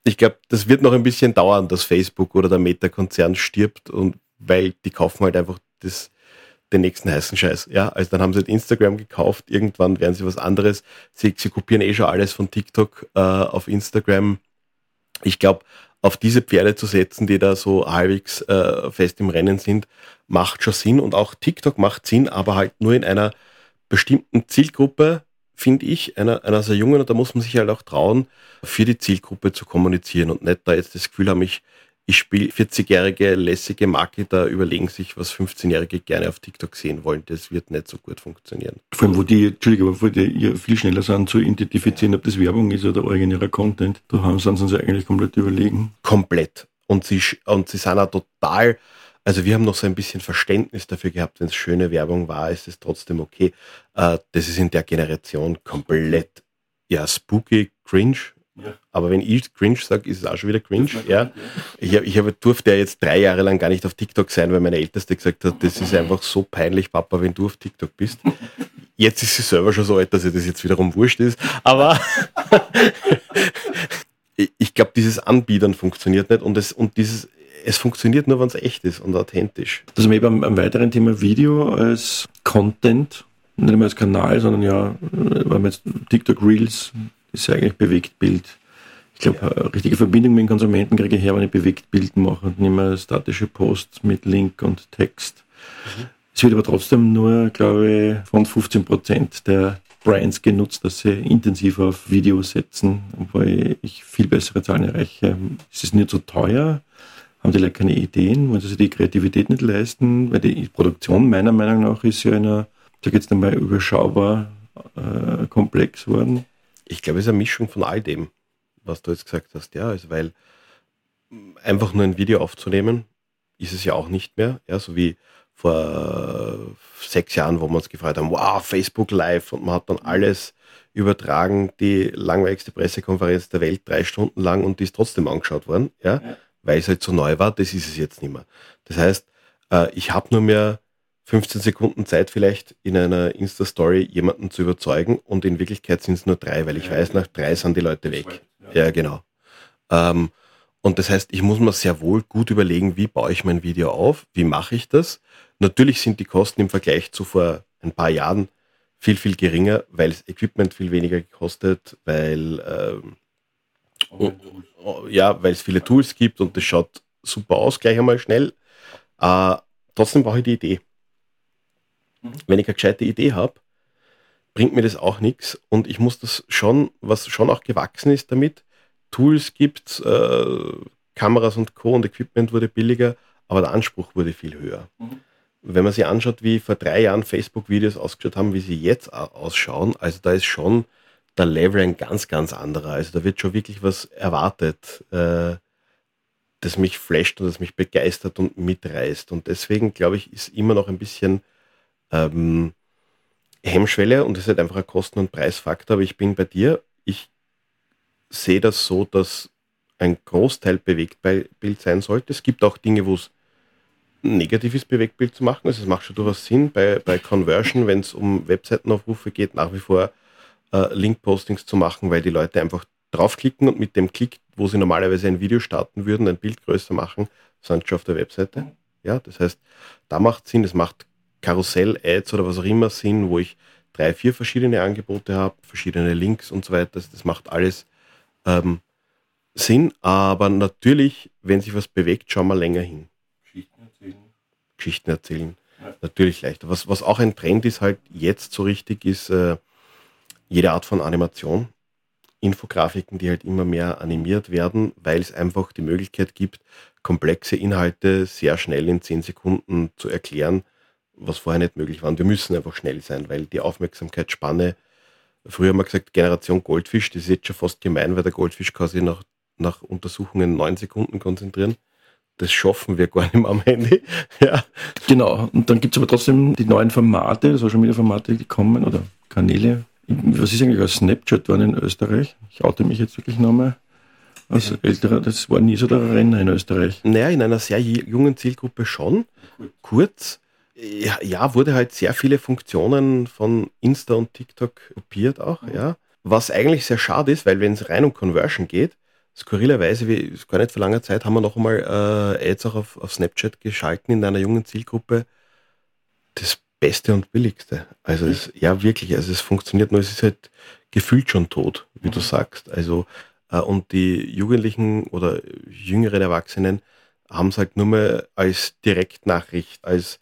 ich glaube, das wird noch ein bisschen dauern, dass Facebook oder der Meta-Konzern stirbt und weil die kaufen halt einfach das, den nächsten heißen Scheiß. Ja, also dann haben sie halt Instagram gekauft, irgendwann werden sie was anderes. Sie, sie kopieren eh schon alles von TikTok äh, auf Instagram. Ich glaube, auf diese Pferde zu setzen, die da so halbwegs äh, fest im Rennen sind, macht schon Sinn. Und auch TikTok macht Sinn, aber halt nur in einer bestimmten Zielgruppe finde ich, einer, einer sehr jungen, und da muss man sich halt auch trauen, für die Zielgruppe zu kommunizieren und nicht da jetzt das Gefühl haben, ich, ich spiele 40-jährige lässige Marketer überlegen sich, was 15-Jährige gerne auf TikTok sehen wollen. Das wird nicht so gut funktionieren. Vor allem, wo die, Entschuldigung, wo die viel schneller sind zu identifizieren, ob das Werbung ist oder originärer Content. Da haben sie uns eigentlich komplett überlegen. Komplett. Und sie, und sie sind auch total, also wir haben noch so ein bisschen Verständnis dafür gehabt, wenn es schöne Werbung war, ist es trotzdem okay. Äh, das ist in der Generation komplett, ja, spooky, cringe, ja. Aber wenn ich cringe sage, ist es auch schon wieder cringe. Ja. Ich, ich hab, durfte ja jetzt drei Jahre lang gar nicht auf TikTok sein, weil meine Älteste gesagt hat, das ist einfach so peinlich, Papa, wenn du auf TikTok bist. Jetzt ist sie selber schon so alt, dass ihr das jetzt wiederum wurscht ist. Aber *laughs* ich glaube, dieses Anbietern funktioniert nicht und, es, und dieses, es funktioniert nur, wenn es echt ist und authentisch. Das ist eben am weiteren Thema Video als Content, nicht mehr als Kanal, sondern ja, wenn man jetzt TikTok Reels ist ja eigentlich Bewegtbild. Ich glaube, eine richtige Verbindung mit dem Konsumenten kriege ich her, wenn ich Bewegtbild mache und nicht mehr statische Posts mit Link und Text. Mhm. Es wird aber trotzdem nur, glaube ich, von 15 Prozent der Brands genutzt, dass sie intensiv auf Video setzen, obwohl ich viel bessere Zahlen erreiche. Es ist nicht so teuer, haben die Leute keine Ideen, wollen sie sich die Kreativität nicht leisten, weil die Produktion meiner Meinung nach ist ja einer, da geht es dann mal überschaubar äh, komplex worden ich glaube, es ist eine Mischung von all dem, was du jetzt gesagt hast. Ja, also weil einfach nur ein Video aufzunehmen, ist es ja auch nicht mehr. Ja, so wie vor sechs Jahren, wo wir uns gefreut haben, wow, Facebook Live und man hat dann alles übertragen, die langweiligste Pressekonferenz der Welt, drei Stunden lang und die ist trotzdem angeschaut worden, ja, ja. weil es halt so neu war, das ist es jetzt nicht mehr. Das heißt, äh, ich habe nur mehr 15 Sekunden Zeit vielleicht in einer Insta-Story jemanden zu überzeugen und in Wirklichkeit sind es nur drei, weil ich ja, weiß, nach drei sind die Leute weg. Ja, ja genau. Ähm, und das heißt, ich muss mir sehr wohl gut überlegen, wie baue ich mein Video auf, wie mache ich das. Natürlich sind die Kosten im Vergleich zu vor ein paar Jahren viel, viel geringer, weil das Equipment viel weniger gekostet, weil ähm, oh, oh, ja, weil es viele Tools gibt und das schaut super aus, gleich einmal schnell. Äh, trotzdem brauche ich die Idee. Mhm. Wenn ich eine gescheite Idee habe, bringt mir das auch nichts und ich muss das schon, was schon auch gewachsen ist damit, Tools gibt, äh, Kameras und Co. und Equipment wurde billiger, aber der Anspruch wurde viel höher. Mhm. Wenn man sich anschaut, wie vor drei Jahren Facebook-Videos ausgeschaut haben, wie sie jetzt ausschauen, also da ist schon der Level ein ganz, ganz anderer. Also da wird schon wirklich was erwartet, äh, das mich flasht und das mich begeistert und mitreißt. Und deswegen, glaube ich, ist immer noch ein bisschen ähm, Hemmschwelle und es ist halt einfach ein Kosten- und Preisfaktor. Aber ich bin bei dir. Ich sehe das so, dass ein Großteil Bewegtbild sein sollte. Es gibt auch Dinge, wo es negatives Bewegtbild zu machen. Also es macht schon durchaus Sinn bei, bei Conversion, wenn es um Webseitenaufrufe geht, nach wie vor äh, Link-Postings zu machen, weil die Leute einfach draufklicken und mit dem Klick, wo sie normalerweise ein Video starten würden, ein Bild größer machen, sind schon auf der Webseite. Ja, das heißt, da macht Sinn, es macht Karussell-Ads oder was auch immer sind, wo ich drei, vier verschiedene Angebote habe, verschiedene Links und so weiter. Das, das macht alles ähm, Sinn, aber natürlich, wenn sich was bewegt, schauen wir länger hin. Geschichten erzählen. Geschichten erzählen. Ja. Natürlich leichter. Was, was auch ein Trend ist, halt jetzt so richtig, ist äh, jede Art von Animation. Infografiken, die halt immer mehr animiert werden, weil es einfach die Möglichkeit gibt, komplexe Inhalte sehr schnell in zehn Sekunden zu erklären, was vorher nicht möglich war. Und wir müssen einfach schnell sein, weil die Aufmerksamkeitsspanne, früher haben wir gesagt, Generation Goldfisch, das ist jetzt schon fast gemein, weil der Goldfisch kann sich nach, nach Untersuchungen neun Sekunden konzentrieren. Das schaffen wir gar nicht mehr am Handy. *laughs* ja. Genau. Und dann gibt es aber trotzdem die neuen Formate, Social Media Formate, die kommen oder Kanäle. Was ist eigentlich als Snapchat waren in Österreich? Ich oute mich jetzt wirklich nochmal. Als älterer, das war nie so der Renner in Österreich. Naja, in einer sehr jungen Zielgruppe schon. Kurz ja, wurde halt sehr viele Funktionen von Insta und TikTok kopiert auch, mhm. ja. Was eigentlich sehr schade ist, weil wenn es rein um Conversion geht, skurrilerweise, wie gar nicht vor langer Zeit, haben wir noch einmal äh, Ads auch auf, auf Snapchat geschalten in einer jungen Zielgruppe. Das Beste und Billigste. Also mhm. es, ja, wirklich, also es funktioniert nur, es ist halt gefühlt schon tot, wie mhm. du sagst. Also äh, und die Jugendlichen oder jüngeren Erwachsenen haben es halt nur mehr als Direktnachricht, als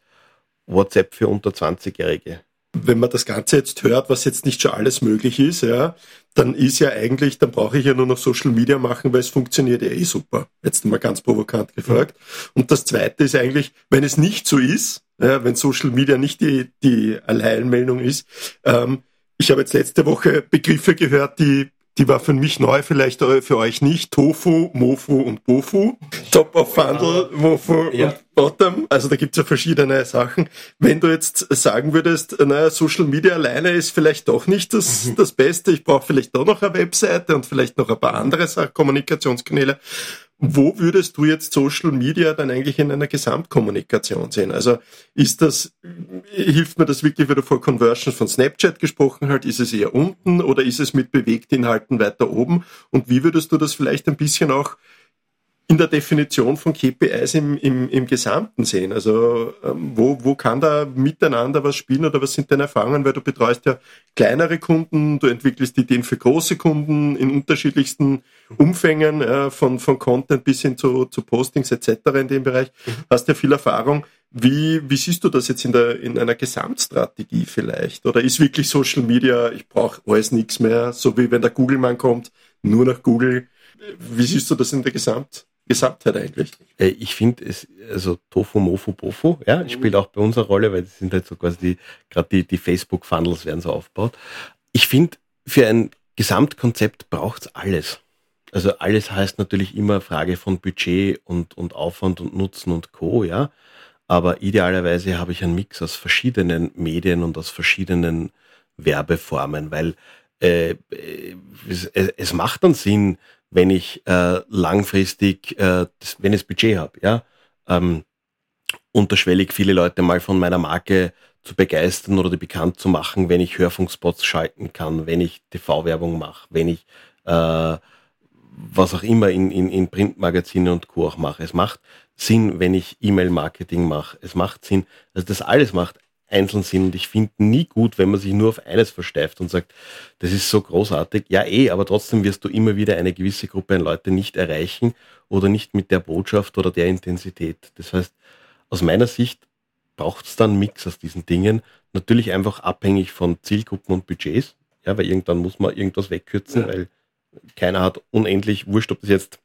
WhatsApp für unter 20-Jährige. wenn man das Ganze jetzt hört, was jetzt nicht schon alles möglich ist, ja, dann ist ja eigentlich, dann brauche ich ja nur noch Social Media machen, weil es funktioniert ja eh super. Jetzt mal ganz provokant gefragt. Und das zweite ist eigentlich, wenn es nicht so ist, ja, wenn Social Media nicht die, die Allheilmeldung ist, ähm, ich habe jetzt letzte Woche Begriffe gehört, die die war für mich neu, vielleicht für euch nicht. Tofu, Mofu und Bofu. Top of Funnel, Mofu ja. und Bottom. Also da gibt's ja verschiedene Sachen. Wenn du jetzt sagen würdest, naja, Social Media alleine ist vielleicht doch nicht das, mhm. das Beste. Ich brauche vielleicht doch noch eine Webseite und vielleicht noch ein paar andere Kommunikationskanäle wo würdest du jetzt Social Media dann eigentlich in einer Gesamtkommunikation sehen? Also ist das, hilft mir das wirklich, wenn du vor Conversions von Snapchat gesprochen hast, ist es eher unten oder ist es mit Bewegtinhalten weiter oben? Und wie würdest du das vielleicht ein bisschen auch in der Definition von KPIs im, im, im Gesamten sehen? Also ähm, wo, wo kann da miteinander was spielen oder was sind deine Erfahrungen? Weil du betreust ja kleinere Kunden, du entwickelst Ideen für große Kunden in unterschiedlichsten Umfängen, äh, von, von Content bis hin zu, zu Postings etc. in dem Bereich. Hast ja viel Erfahrung. Wie, wie siehst du das jetzt in, der, in einer Gesamtstrategie vielleicht? Oder ist wirklich Social Media, ich brauche alles nichts mehr, so wie wenn der Google-Mann kommt, nur nach Google. Wie siehst du das in der Gesamt? Gesamtheit eigentlich. Äh, ich finde es, also Tofu, Mofu, Bofu, ja, mhm. spielt auch bei uns eine Rolle, weil das sind halt so quasi die, gerade die, die Facebook-Funnels werden so aufgebaut. Ich finde, für ein Gesamtkonzept braucht es alles. Also alles heißt natürlich immer Frage von Budget und, und Aufwand und Nutzen und Co., ja. Aber idealerweise habe ich einen Mix aus verschiedenen Medien und aus verschiedenen Werbeformen, weil äh, äh es, es macht dann Sinn, wenn ich äh, langfristig, äh, das, wenn ich das Budget habe, ja, ähm, unterschwellig viele Leute mal von meiner Marke zu begeistern oder die bekannt zu machen, wenn ich Hörfunkspots schalten kann, wenn ich TV-Werbung mache, wenn ich äh, was auch immer in, in, in Printmagazinen und Co. auch mache. Es macht Sinn, wenn ich E-Mail-Marketing mache. Es macht Sinn, also das alles macht einzeln sind. Und ich finde nie gut, wenn man sich nur auf eines versteift und sagt, das ist so großartig. Ja, eh, aber trotzdem wirst du immer wieder eine gewisse Gruppe an Leute nicht erreichen oder nicht mit der Botschaft oder der Intensität. Das heißt, aus meiner Sicht braucht es dann einen Mix aus diesen Dingen. Natürlich einfach abhängig von Zielgruppen und Budgets. Ja, weil irgendwann muss man irgendwas wegkürzen, ja. weil keiner hat unendlich, wurscht, ob das jetzt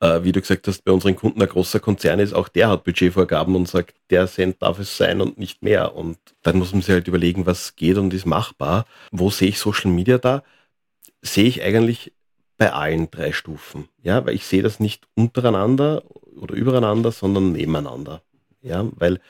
äh, wie du gesagt hast, bei unseren Kunden ein großer Konzern ist, auch der hat Budgetvorgaben und sagt, der Cent darf es sein und nicht mehr. Und dann muss man sich halt überlegen, was geht und ist machbar. Wo sehe ich Social Media da? Sehe ich eigentlich bei allen drei Stufen. Ja, weil ich sehe das nicht untereinander oder übereinander, sondern nebeneinander. Ja, weil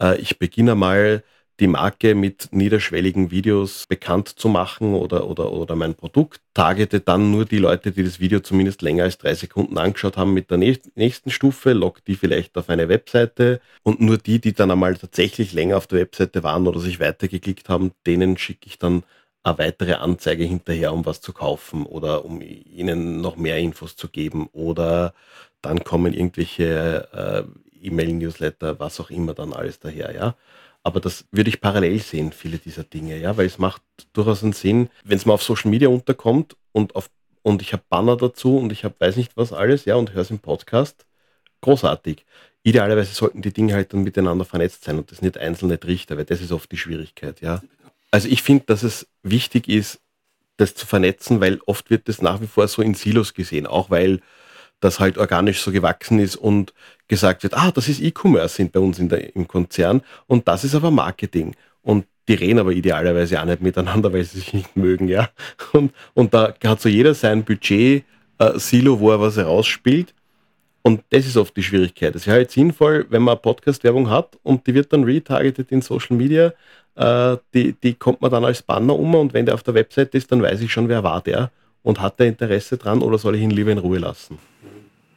äh, ich beginne mal die Marke mit niederschwelligen Videos bekannt zu machen oder, oder, oder mein Produkt. Targete dann nur die Leute, die das Video zumindest länger als drei Sekunden angeschaut haben mit der nächsten Stufe, lockt die vielleicht auf eine Webseite und nur die, die dann einmal tatsächlich länger auf der Webseite waren oder sich weitergeklickt haben, denen schicke ich dann eine weitere Anzeige hinterher, um was zu kaufen oder um ihnen noch mehr Infos zu geben oder dann kommen irgendwelche äh, E-Mail-Newsletter, was auch immer dann alles daher, ja. Aber das würde ich parallel sehen, viele dieser Dinge, ja, weil es macht durchaus einen Sinn, wenn es mal auf Social Media unterkommt und auf und ich habe Banner dazu und ich habe weiß nicht was alles, ja, und höre es im Podcast. Großartig. Idealerweise sollten die Dinge halt dann miteinander vernetzt sein und das nicht einzelne Trichter, weil das ist oft die Schwierigkeit, ja. Also ich finde, dass es wichtig ist, das zu vernetzen, weil oft wird das nach wie vor so in Silos gesehen, auch weil das halt organisch so gewachsen ist und gesagt wird, ah, das ist E-Commerce bei uns in der, im Konzern und das ist aber Marketing. Und die reden aber idealerweise auch nicht miteinander, *laughs* weil sie sich nicht mögen, ja. Und, und da hat so jeder sein Budget-Silo, äh, wo er was herausspielt. Und das ist oft die Schwierigkeit. Es ist halt sinnvoll, wenn man Podcast-Werbung hat und die wird dann retargeted in Social Media, äh, die, die kommt man dann als Banner um und wenn der auf der Website ist, dann weiß ich schon, wer war der und hat der Interesse dran oder soll ich ihn lieber in Ruhe lassen?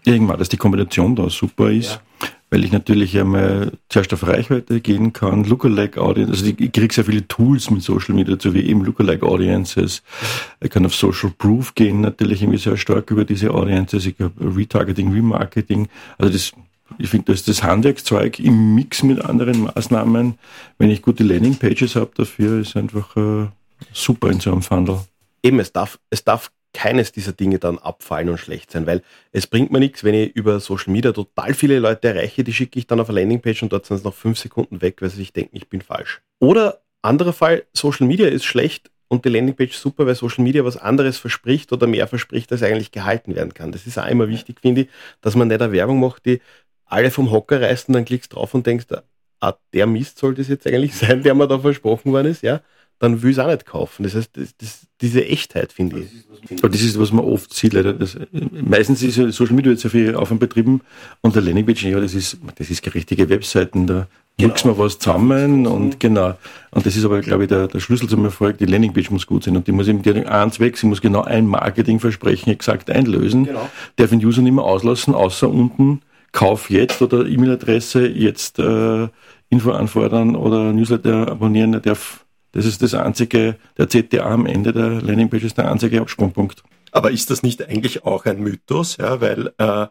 Irgendwann, dass die Kombination da super ist, ja. weil ich natürlich einmal zuerst auf Reichweite gehen kann, Lookalike Audience, also ich kriege sehr viele Tools mit Social Media dazu, wie eben Lookalike Audiences. Ich kann auf Social Proof gehen, natürlich irgendwie sehr stark über diese Audiences, ich habe Retargeting, Remarketing, also das ich finde, das ist das Handwerkszeug im Mix mit anderen Maßnahmen. Wenn ich gute Landingpages habe dafür, ist einfach äh, super in so einem Funnel. Eben, es darf, es darf keines dieser Dinge dann abfallen und schlecht sein, weil es bringt mir nichts, wenn ich über Social Media total viele Leute erreiche, die schicke ich dann auf eine Landingpage und dort sind es noch fünf Sekunden weg, weil sie sich denken, ich bin falsch. Oder anderer Fall, Social Media ist schlecht und die Landingpage super, weil Social Media was anderes verspricht oder mehr verspricht, als eigentlich gehalten werden kann. Das ist auch immer wichtig, finde ich, dass man nicht eine Werbung macht, die alle vom Hocker reißt und dann klickst drauf und denkst, ah, der Mist soll das jetzt eigentlich *laughs* sein, der mir da versprochen worden ist, ja dann will ich es auch nicht kaufen. Das heißt, das, das, diese Echtheit finde ich. Aber das ist, was man oft sieht, leider. Das, meistens ist Social Media jetzt sehr viel Aufwand betrieben und der Landingpage, ja, das ist, das ist keine richtige Webseiten, da genau. man was zusammen und genau. Und das ist aber, glaube ich, der, der Schlüssel zum Erfolg. Die Landingpage muss gut sein und die muss eben eins weg, sie muss genau ein Marketingversprechen exakt einlösen, genau. darf den User nicht mehr auslassen, außer unten Kauf jetzt oder E-Mail-Adresse jetzt äh, Info anfordern oder Newsletter abonnieren, der darf das ist das einzige, der CTA am Ende der Landingpage ist der einzige Absprungpunkt. Aber ist das nicht eigentlich auch ein Mythos? Ja, weil äh,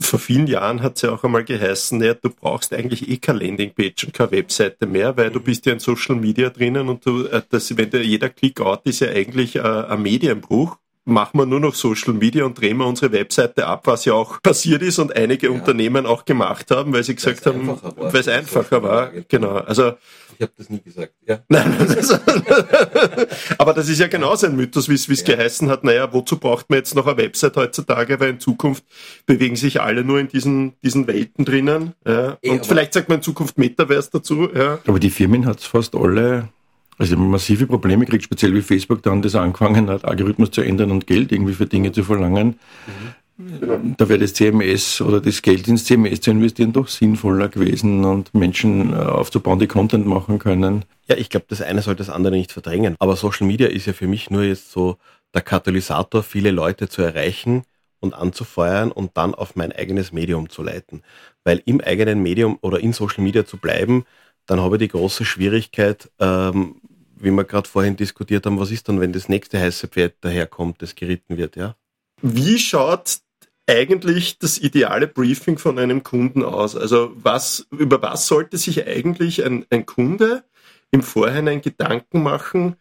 vor vielen Jahren hat es ja auch einmal geheißen, ja, du brauchst eigentlich eh keine Landingpage und keine Webseite mehr, weil du bist ja in Social Media drinnen und du, äh, das, wenn der, jeder Click-out ist ja eigentlich äh, ein Medienbruch machen wir nur noch Social Media und drehen wir unsere Webseite ab, was ja auch passiert ist und einige ja. Unternehmen auch gemacht haben, weil sie gesagt weil's haben, weil es einfacher war. Genau. Also ich habe das nie gesagt. Ja. Nein, *laughs* aber das ist ja genauso ein Mythos, wie es ja. geheißen hat. Naja, wozu braucht man jetzt noch eine Website heutzutage? Weil in Zukunft bewegen sich alle nur in diesen, diesen Welten drinnen. Ja. Eh, und vielleicht sagt man in Zukunft Metaverse dazu. Ja. Aber die Firmen hat es fast alle also massive Probleme kriegt, speziell wie Facebook dann das angefangen hat, Algorithmus zu ändern und Geld irgendwie für Dinge zu verlangen. Mhm. Da wäre das CMS oder das Geld ins CMS zu investieren doch sinnvoller gewesen und Menschen äh, aufzubauen, die Content machen können. Ja, ich glaube, das eine soll das andere nicht verdrängen. Aber Social Media ist ja für mich nur jetzt so der Katalysator, viele Leute zu erreichen und anzufeuern und dann auf mein eigenes Medium zu leiten. Weil im eigenen Medium oder in Social Media zu bleiben, dann habe ich die große Schwierigkeit, ähm, wie wir gerade vorhin diskutiert haben, was ist dann, wenn das nächste heiße Pferd daherkommt, das geritten wird, ja? Wie schaut eigentlich das ideale Briefing von einem Kunden aus? Also was, über was sollte sich eigentlich ein, ein Kunde im Vorhinein Gedanken machen,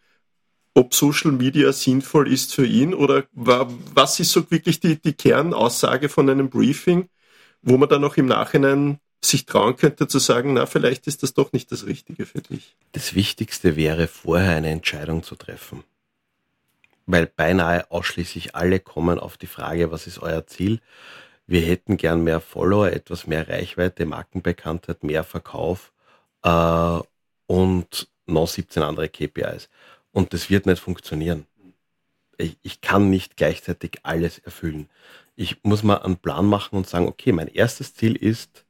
ob Social Media sinnvoll ist für ihn oder was ist so wirklich die, die Kernaussage von einem Briefing, wo man dann auch im Nachhinein sich trauen könnte zu sagen, na, vielleicht ist das doch nicht das Richtige für dich. Das Wichtigste wäre, vorher eine Entscheidung zu treffen. Weil beinahe ausschließlich alle kommen auf die Frage, was ist euer Ziel? Wir hätten gern mehr Follower, etwas mehr Reichweite, Markenbekanntheit, mehr Verkauf äh, und noch 17 andere KPIs. Und das wird nicht funktionieren. Ich, ich kann nicht gleichzeitig alles erfüllen. Ich muss mal einen Plan machen und sagen, okay, mein erstes Ziel ist,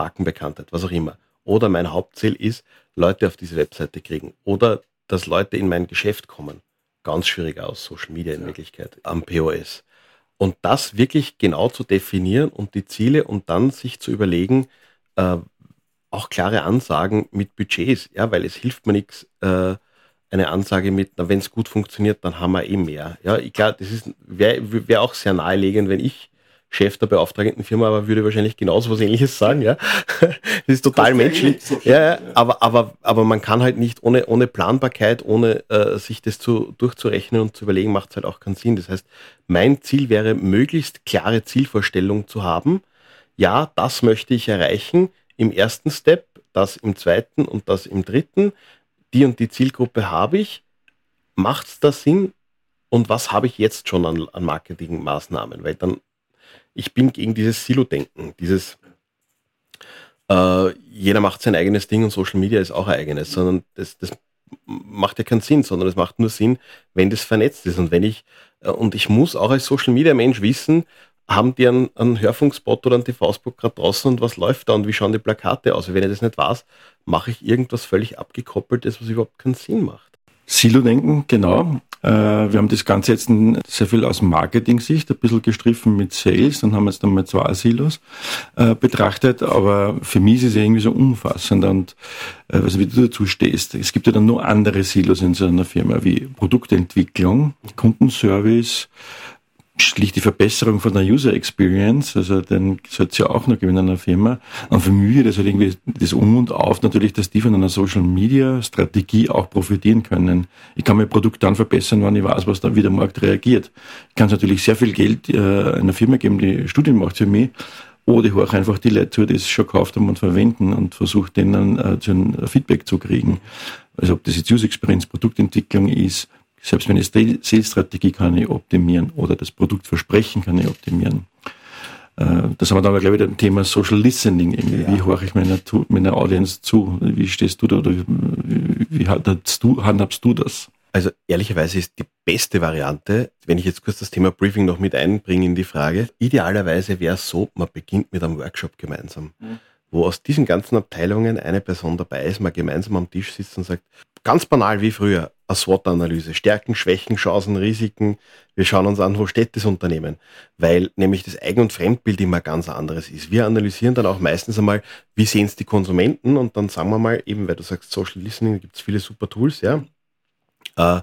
Markenbekanntheit, was auch immer. Oder mein Hauptziel ist, Leute auf diese Webseite kriegen. Oder dass Leute in mein Geschäft kommen. Ganz schwierig aus, Social Media in ja. Wirklichkeit, am POS. Und das wirklich genau zu definieren und die Ziele und dann sich zu überlegen, äh, auch klare Ansagen mit Budgets, ja, weil es hilft mir nichts, äh, eine Ansage mit, wenn es gut funktioniert, dann haben wir eh mehr. Ja, ich glaube, das wäre wär auch sehr naheliegend, wenn ich Chef der beauftragenden Firma, aber würde wahrscheinlich genauso was ähnliches sagen, ja. *laughs* das ist total menschlich. Ja, aber, aber, aber man kann halt nicht ohne, ohne Planbarkeit, ohne äh, sich das zu, durchzurechnen und zu überlegen, macht es halt auch keinen Sinn. Das heißt, mein Ziel wäre, möglichst klare Zielvorstellungen zu haben. Ja, das möchte ich erreichen im ersten Step, das im zweiten und das im dritten. Die und die Zielgruppe habe ich. Macht es da Sinn? Und was habe ich jetzt schon an, an Marketingmaßnahmen? Weil dann ich bin gegen dieses Silo-Denken, dieses äh, jeder macht sein eigenes Ding und Social Media ist auch ein eigenes, sondern das, das macht ja keinen Sinn, sondern es macht nur Sinn, wenn das vernetzt ist. Und wenn ich, äh, und ich muss auch als Social Media Mensch wissen, haben die einen, einen Hörfunkspot oder einen TV-Spot gerade draußen und was läuft da und wie schauen die Plakate aus? Wenn ich das nicht weiß, mache ich irgendwas völlig abgekoppeltes, was überhaupt keinen Sinn macht. Silo-Denken, genau. Äh, wir haben das Ganze jetzt sehr viel aus Marketing-Sicht, ein bisschen gestriffen mit Sales, dann haben wir jetzt einmal zwei Silos äh, betrachtet, aber für mich ist es irgendwie so umfassend und äh, also wie du dazu stehst. Es gibt ja dann nur andere Silos in so einer Firma wie Produktentwicklung, Kundenservice, schlicht die Verbesserung von der User Experience, also dann sollte es ja auch noch geben in einer Firma. Und für mich das halt irgendwie das Um und Auf natürlich, dass die von einer Social Media Strategie auch profitieren können. Ich kann mein Produkt dann verbessern, wenn ich weiß, was dann wieder Markt reagiert. Ich kann natürlich sehr viel Geld äh, einer Firma geben, die Studien macht für mich. Oder ich höre einfach die Leute zu, die es schon gekauft haben und verwenden und versuche denen äh, zu ein Feedback zu kriegen. Also ob das jetzt User Experience, Produktentwicklung ist, selbst meine Sales-Strategie kann ich optimieren oder das Produktversprechen kann ich optimieren. Äh, das haben wir dann aber, glaube ich, das Thema Social Listening. Irgendwie. Ja. Wie höre ich meiner, meiner Audience zu? Wie stehst du da oder wie, wie handhabst, du, handhabst du das? Also ehrlicherweise ist die beste Variante, wenn ich jetzt kurz das Thema Briefing noch mit einbringe in die Frage, idealerweise wäre es so, man beginnt mit einem Workshop gemeinsam. Mhm wo aus diesen ganzen Abteilungen eine Person dabei ist, man gemeinsam am Tisch sitzt und sagt, ganz banal wie früher, eine SWOT-Analyse, Stärken, Schwächen, Chancen, Risiken. Wir schauen uns an, wo steht das Unternehmen, weil nämlich das Eigen- und Fremdbild immer ganz anderes ist. Wir analysieren dann auch meistens einmal, wie sehen es die Konsumenten und dann sagen wir mal, eben weil du sagst, Social Listening, gibt es viele super Tools, ja. Äh,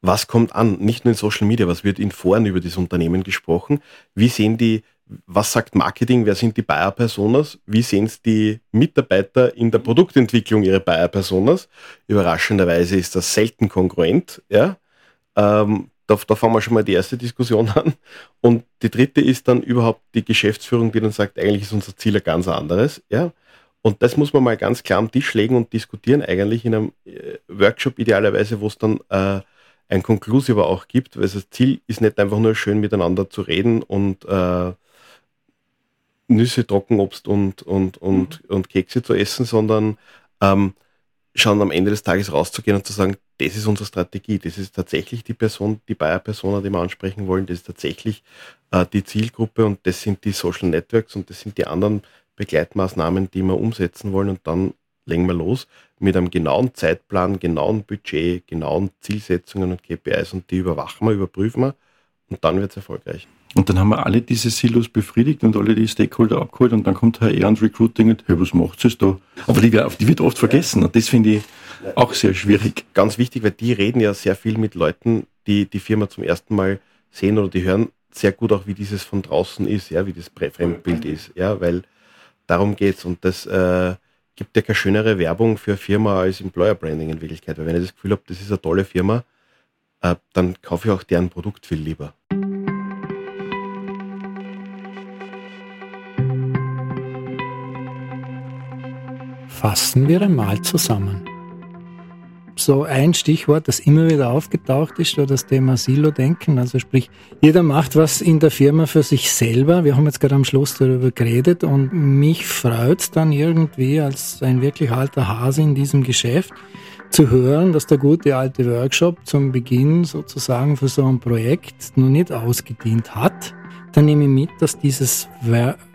was kommt an? Nicht nur in Social Media, was wird in Foren über das Unternehmen gesprochen? Wie sehen die was sagt Marketing, wer sind die Buyer-Personas, wie sehen es die Mitarbeiter in der Produktentwicklung ihrer Buyer-Personas. Überraschenderweise ist das selten kongruent. Ja? Ähm, da, da fangen wir schon mal die erste Diskussion an. Und die dritte ist dann überhaupt die Geschäftsführung, die dann sagt, eigentlich ist unser Ziel ein ganz anderes. Ja? Und das muss man mal ganz klar am Tisch legen und diskutieren, eigentlich in einem äh, Workshop idealerweise, wo es dann äh, ein Conclusive auch gibt, weil das Ziel ist nicht einfach nur schön miteinander zu reden und äh, Nüsse, Trockenobst und, und, und, mhm. und Kekse zu essen, sondern ähm, schon am Ende des Tages rauszugehen und zu sagen, das ist unsere Strategie, das ist tatsächlich die Person, die Buyer-Persona, die wir ansprechen wollen, das ist tatsächlich äh, die Zielgruppe und das sind die Social Networks und das sind die anderen Begleitmaßnahmen, die wir umsetzen wollen und dann legen wir los mit einem genauen Zeitplan, genauen Budget, genauen Zielsetzungen und KPIs und die überwachen wir, überprüfen wir und dann wird es erfolgreich. Und dann haben wir alle diese Silos befriedigt und alle die Stakeholder abgeholt und dann kommt HR und Recruiting und, hey, was macht es da? Aber die, die, wird oft vergessen und das finde ich auch sehr schwierig. Ganz wichtig, weil die reden ja sehr viel mit Leuten, die die Firma zum ersten Mal sehen oder die hören sehr gut auch, wie dieses von draußen ist, ja, wie das Fremdbild ist, ja, weil darum geht's und das äh, gibt ja keine schönere Werbung für Firma als Employer Branding in Wirklichkeit, weil wenn ich das Gefühl habe, das ist eine tolle Firma, äh, dann kaufe ich auch deren Produkt viel lieber. Fassen wir einmal zusammen. So ein Stichwort, das immer wieder aufgetaucht ist, war das Thema Silo-Denken. Also sprich, jeder macht was in der Firma für sich selber. Wir haben jetzt gerade am Schluss darüber geredet und mich freut dann irgendwie als ein wirklich alter Hase in diesem Geschäft zu hören, dass der gute alte Workshop zum Beginn sozusagen für so ein Projekt noch nicht ausgedient hat. Dann nehme ich mit, dass dieses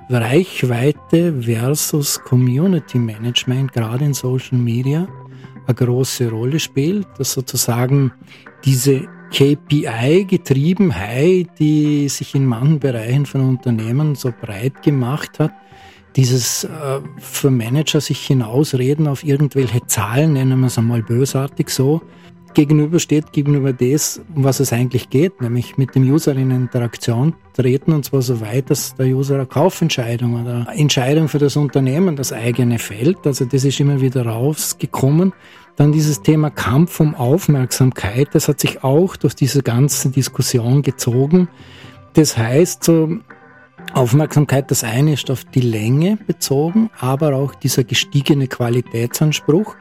Reichweite versus Community Management gerade in Social Media eine große Rolle spielt, dass sozusagen diese KPI-Getriebenheit, die sich in manchen Bereichen von Unternehmen so breit gemacht hat, dieses äh, für Manager sich hinausreden auf irgendwelche Zahlen, nennen wir es einmal bösartig so, gegenübersteht gegenüber das, um was es eigentlich geht, nämlich mit dem User in Interaktion treten und zwar so weit, dass der User eine Kaufentscheidung oder eine Entscheidung für das Unternehmen, das eigene fällt. Also das ist immer wieder rausgekommen. Dann dieses Thema Kampf um Aufmerksamkeit, das hat sich auch durch diese ganze Diskussion gezogen. Das heißt, so Aufmerksamkeit, das eine ist auf die Länge bezogen, aber auch dieser gestiegene Qualitätsanspruch.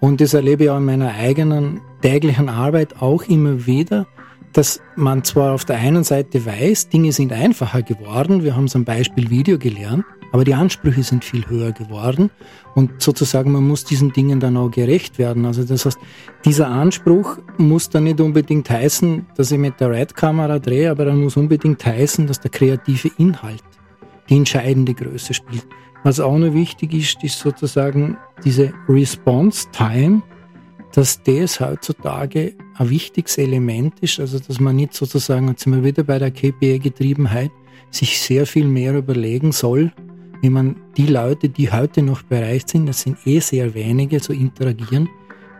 Und das erlebe ich auch in meiner eigenen täglichen Arbeit auch immer wieder, dass man zwar auf der einen Seite weiß, Dinge sind einfacher geworden, wir haben am Beispiel Video gelernt, aber die Ansprüche sind viel höher geworden und sozusagen man muss diesen Dingen dann auch gerecht werden. Also das heißt, dieser Anspruch muss dann nicht unbedingt heißen, dass ich mit der Red-Kamera drehe, aber dann muss unbedingt heißen, dass der kreative Inhalt die entscheidende Größe spielt. Was auch noch wichtig ist, ist sozusagen diese Response Time, dass das heutzutage ein wichtiges Element ist, also dass man nicht sozusagen, jetzt sind wir wieder bei der KPI-Getriebenheit, sich sehr viel mehr überlegen soll, wie man die Leute, die heute noch bereit sind, das sind eh sehr wenige, so interagieren,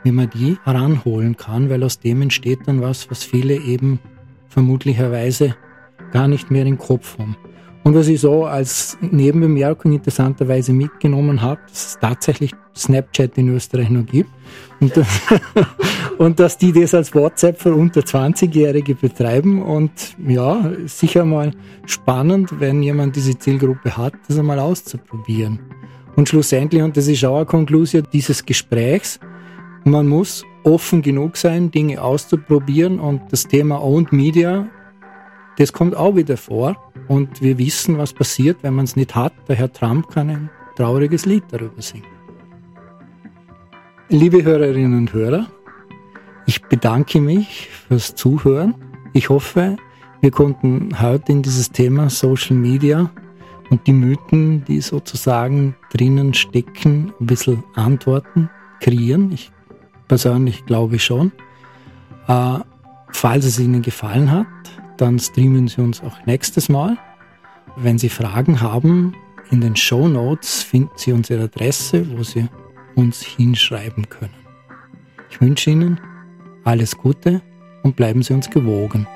wie man die heranholen kann, weil aus dem entsteht dann was, was viele eben vermutlicherweise gar nicht mehr im Kopf haben. Und was ich so als Nebenbemerkung interessanterweise mitgenommen habe, dass es tatsächlich Snapchat in Österreich noch gibt und, *laughs* und dass die das als WhatsApp für unter 20-Jährige betreiben. Und ja, sicher mal spannend, wenn jemand diese Zielgruppe hat, das einmal auszuprobieren. Und schlussendlich, und das ist auch eine Konklusion dieses Gesprächs, man muss offen genug sein, Dinge auszuprobieren und das Thema Owned Media, das kommt auch wieder vor. Und wir wissen, was passiert, wenn man es nicht hat. Der Herr Trump kann ein trauriges Lied darüber singen. Liebe Hörerinnen und Hörer, ich bedanke mich fürs Zuhören. Ich hoffe, wir konnten heute in dieses Thema Social Media und die Mythen, die sozusagen drinnen stecken, ein bisschen Antworten kreieren. Ich persönlich glaube schon. Äh, falls es Ihnen gefallen hat, dann streamen Sie uns auch nächstes Mal. Wenn Sie Fragen haben, in den Show Notes finden Sie unsere Adresse, wo Sie uns hinschreiben können. Ich wünsche Ihnen alles Gute und bleiben Sie uns gewogen.